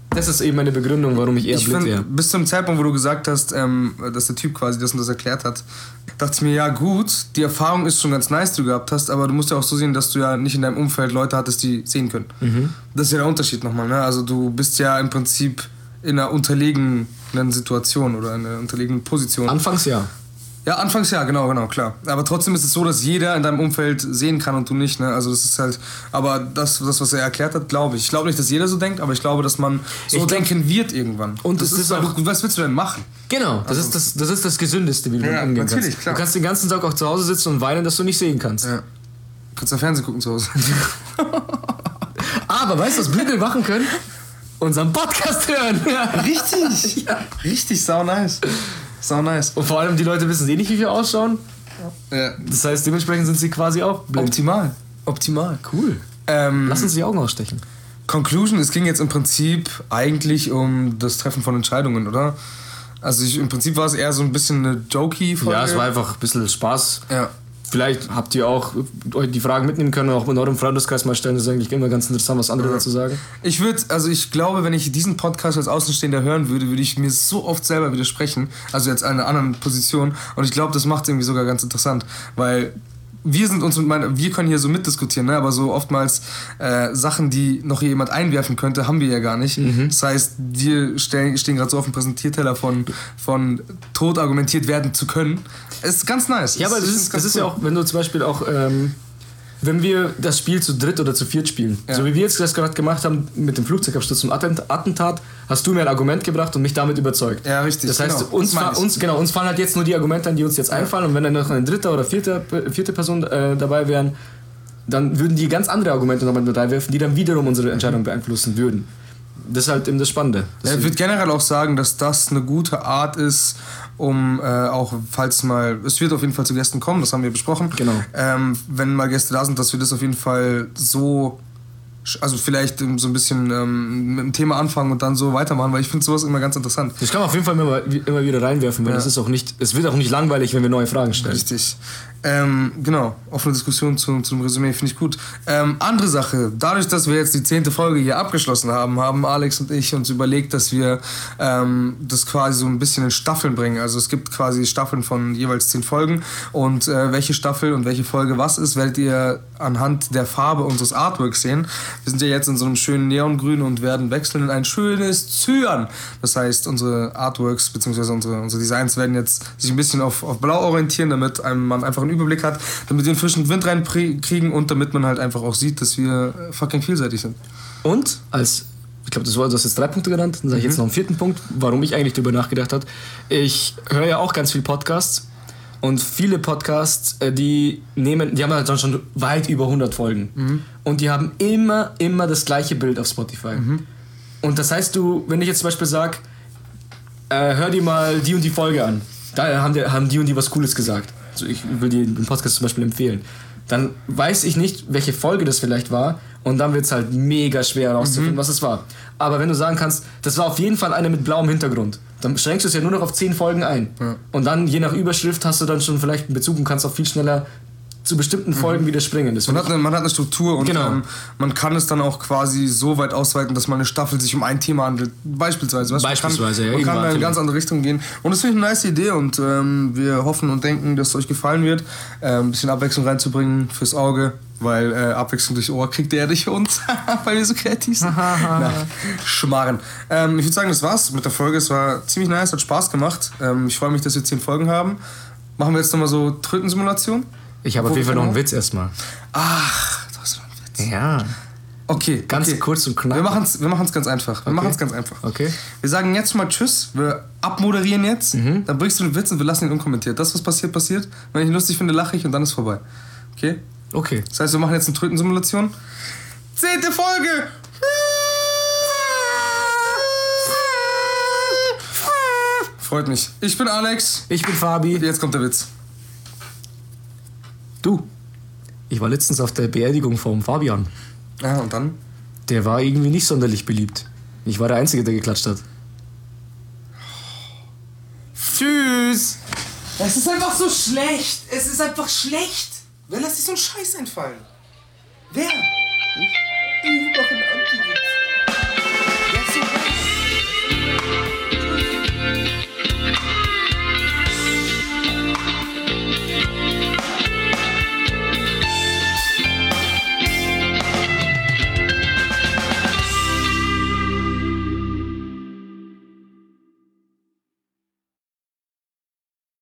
Das ist eben meine Begründung, warum ich eher ich blind wäre. Bis zum Zeitpunkt, wo du gesagt hast, ähm, dass der Typ quasi das und das erklärt hat, dachte ich mir, ja gut, die Erfahrung ist schon ganz nice, die du gehabt hast, aber du musst ja auch so sehen, dass du ja nicht in deinem Umfeld Leute hattest, die sehen können. Mhm. Das ist ja der Unterschied nochmal. Ne? Also du bist ja im Prinzip in einer unterlegenen Situation oder in einer unterlegenen Position. Anfangs ja. Ja, anfangs ja, genau, genau, klar. Aber trotzdem ist es so, dass jeder in deinem Umfeld sehen kann und du nicht. Ne? Also das ist halt, aber das, das was er erklärt hat, glaube ich. Ich glaube nicht, dass jeder so denkt, aber ich glaube, dass man so ich denken wird irgendwann. Und das, das ist, auch, du, was willst du denn machen? Genau, das, also, ist, das, das ist das Gesündeste, wie du ja, umgehen natürlich, kannst. Klar. Du kannst den ganzen Tag auch zu Hause sitzen und weinen, dass du nicht sehen kannst. Ja. Du kannst ja Fernsehen gucken zu Hause. [LAUGHS] aber weißt du, was Blinde machen können? [LAUGHS] Unseren Podcast hören. Richtig. [LAUGHS] Ja. Richtig, sau nice. Sau nice. Und vor allem die Leute wissen eh nicht, wie wir ausschauen. Ja. Das heißt, dementsprechend sind sie quasi auch blind. Optimal. Optimal, cool. Ähm, Lass uns die Augen ausstechen. Conclusion, es ging jetzt im Prinzip eigentlich um das Treffen von Entscheidungen, oder? Also ich, im Prinzip war es eher so ein bisschen eine jokey-Folge. Ja, es war einfach ein bisschen Spaß. Ja. Vielleicht habt ihr auch euch die Fragen mitnehmen können und auch in eurem Freundeskreis mal stellen. Das ist eigentlich immer ganz interessant, was andere ja. dazu sagen. Ich würde, also ich glaube, wenn ich diesen Podcast als Außenstehender hören würde, würde ich mir so oft selber widersprechen. Also jetzt in einer anderen Position. Und ich glaube, das macht es irgendwie sogar ganz interessant. Weil wir sind uns mit meinen, wir können hier so mitdiskutieren, ne? aber so oftmals äh, Sachen, die noch jemand einwerfen könnte, haben wir ja gar nicht. Mhm. Das heißt, wir stellen, stehen gerade so auf dem Präsentierteller von, von tot argumentiert werden zu können. Es ist ganz nice. Ja, aber das find's ist, das ist cool. ja auch, wenn du zum Beispiel auch, ähm, wenn wir das Spiel zu dritt oder zu viert spielen, Ja. so wie wir jetzt das gerade gemacht haben mit dem Flugzeugabsturz zum Attent Attentat, hast du mir ein Argument gebracht und mich damit überzeugt. Ja, richtig, Das heißt, genau. uns, Das uns, genau, uns fallen halt jetzt nur die Argumente an, die uns jetzt einfallen und wenn dann noch eine dritte oder vierte, vierte Person äh, dabei wären, dann würden die ganz andere Argumente nochmal mit reinwerfen, die dann wiederum unsere Entscheidung beeinflussen würden. Das ist halt eben das Spannende. Ja, ich würde generell auch sagen, dass das eine gute Art ist, um äh, auch, falls mal, es wird auf jeden Fall zu Gästen kommen, das haben wir besprochen. Genau. Ähm, wenn mal Gäste da sind, dass wir das auf jeden Fall so, also vielleicht so ein bisschen ähm, mit dem Thema anfangen und dann so weitermachen, weil ich finde sowas immer ganz interessant. Das kann man auf jeden Fall immer, immer wieder reinwerfen, weil Ja. das ist auch nicht, es wird auch nicht langweilig, wenn wir neue Fragen stellen. Richtig. Ähm, genau, offene Diskussion zu, zu dem Resümee finde ich gut. Ähm, andere Sache, dadurch, dass wir jetzt die zehnte Folge hier abgeschlossen haben, haben Alex und ich uns überlegt, dass wir ähm, das quasi so ein bisschen in Staffeln bringen. Also es gibt quasi Staffeln von jeweils zehn Folgen und äh, welche Staffel und welche Folge was ist, werdet ihr anhand der Farbe unseres Artworks sehen. Wir sind ja jetzt in so einem schönen Neongrün und werden wechseln in ein schönes Cyan. Das heißt, unsere Artworks bzw. Unsere, unsere Designs werden jetzt sich ein bisschen auf, auf Blau orientieren, damit man einfach einen Überblick hat, damit wir den frischen Wind reinkriegen und damit man halt einfach auch sieht, dass wir fucking vielseitig sind. Und als, ich glaube, das war, du hast jetzt drei Punkte genannt, dann sage ich Mhm. jetzt noch einen vierten Punkt, warum ich eigentlich darüber nachgedacht habe. Ich höre ja auch ganz viel Podcasts und viele Podcasts, äh, die nehmen, die haben halt dann schon weit über 100 Folgen Mhm. und die haben immer, immer das gleiche Bild auf Spotify. Mhm. Und das heißt, du, wenn ich jetzt zum Beispiel sage, äh, hör dir mal die und die Folge an, da haben die, haben die und die was Cooles gesagt. Also ich will dir den Podcast zum Beispiel empfehlen. Dann weiß ich nicht, welche Folge das vielleicht war und dann wird es halt mega schwer herauszufinden, Mhm. was es war. Aber wenn du sagen kannst, das war auf jeden Fall eine mit blauem Hintergrund, dann schränkst du es ja nur noch auf 10 Folgen ein. Und dann, je nach Überschrift, hast du dann schon vielleicht einen Bezug und kannst auch viel schneller zu bestimmten Folgen wieder springen. Das Man hat, eine, man hat eine Struktur und Genau. ähm, man kann es dann auch quasi so weit ausweiten, dass man eine Staffel sich um ein Thema handelt. Beispielsweise. weißt Beispielsweise, ja, man kann, man kann in eine ganz andere Richtung gehen. Und das finde ich eine nice Idee und ähm, wir hoffen und denken, dass es euch gefallen wird. Ähm, ein bisschen Abwechslung reinzubringen fürs Auge, weil äh, Abwechslung durch Ohr kriegt ja durch uns, [LAUGHS] weil wir so kreativ sind. [LAUGHS] Schmarren. Ähm, ich würde sagen, das war's mit der Folge. Es war ziemlich nice, hat Spaß gemacht. Ähm, ich freue mich, dass wir zehn Folgen haben. Machen wir jetzt nochmal so Trötensimulation? Ich habe auf jeden Fall noch einen genau? Witz erstmal. Ach, das war ein Witz. Ja. Okay, Ganz okay. kurz und knapp. Wir machen es wir machen's ganz einfach. Wir Okay. machen es ganz einfach. Okay. Wir sagen jetzt mal Tschüss, wir abmoderieren jetzt, Mhm. dann bringst du den Witz und wir lassen ihn unkommentiert. Das, was passiert, passiert. Wenn ich ihn lustig finde, lache ich und dann ist vorbei. Okay? Okay. Das heißt, wir machen jetzt eine Trötensimulation. Zehnte Folge! Freut mich. Ich bin Alex. Ich bin Fabi. Jetzt kommt der Witz. Du, ich war letztens auf der Beerdigung vom Fabian. Ah, und dann? Der war irgendwie nicht sonderlich beliebt. Ich war der Einzige, der geklatscht hat. Tschüss! Es ist einfach so schlecht! Es ist einfach schlecht! Wer lässt sich so einen Scheiß einfallen? Wer? Ich? Überall Antivirus.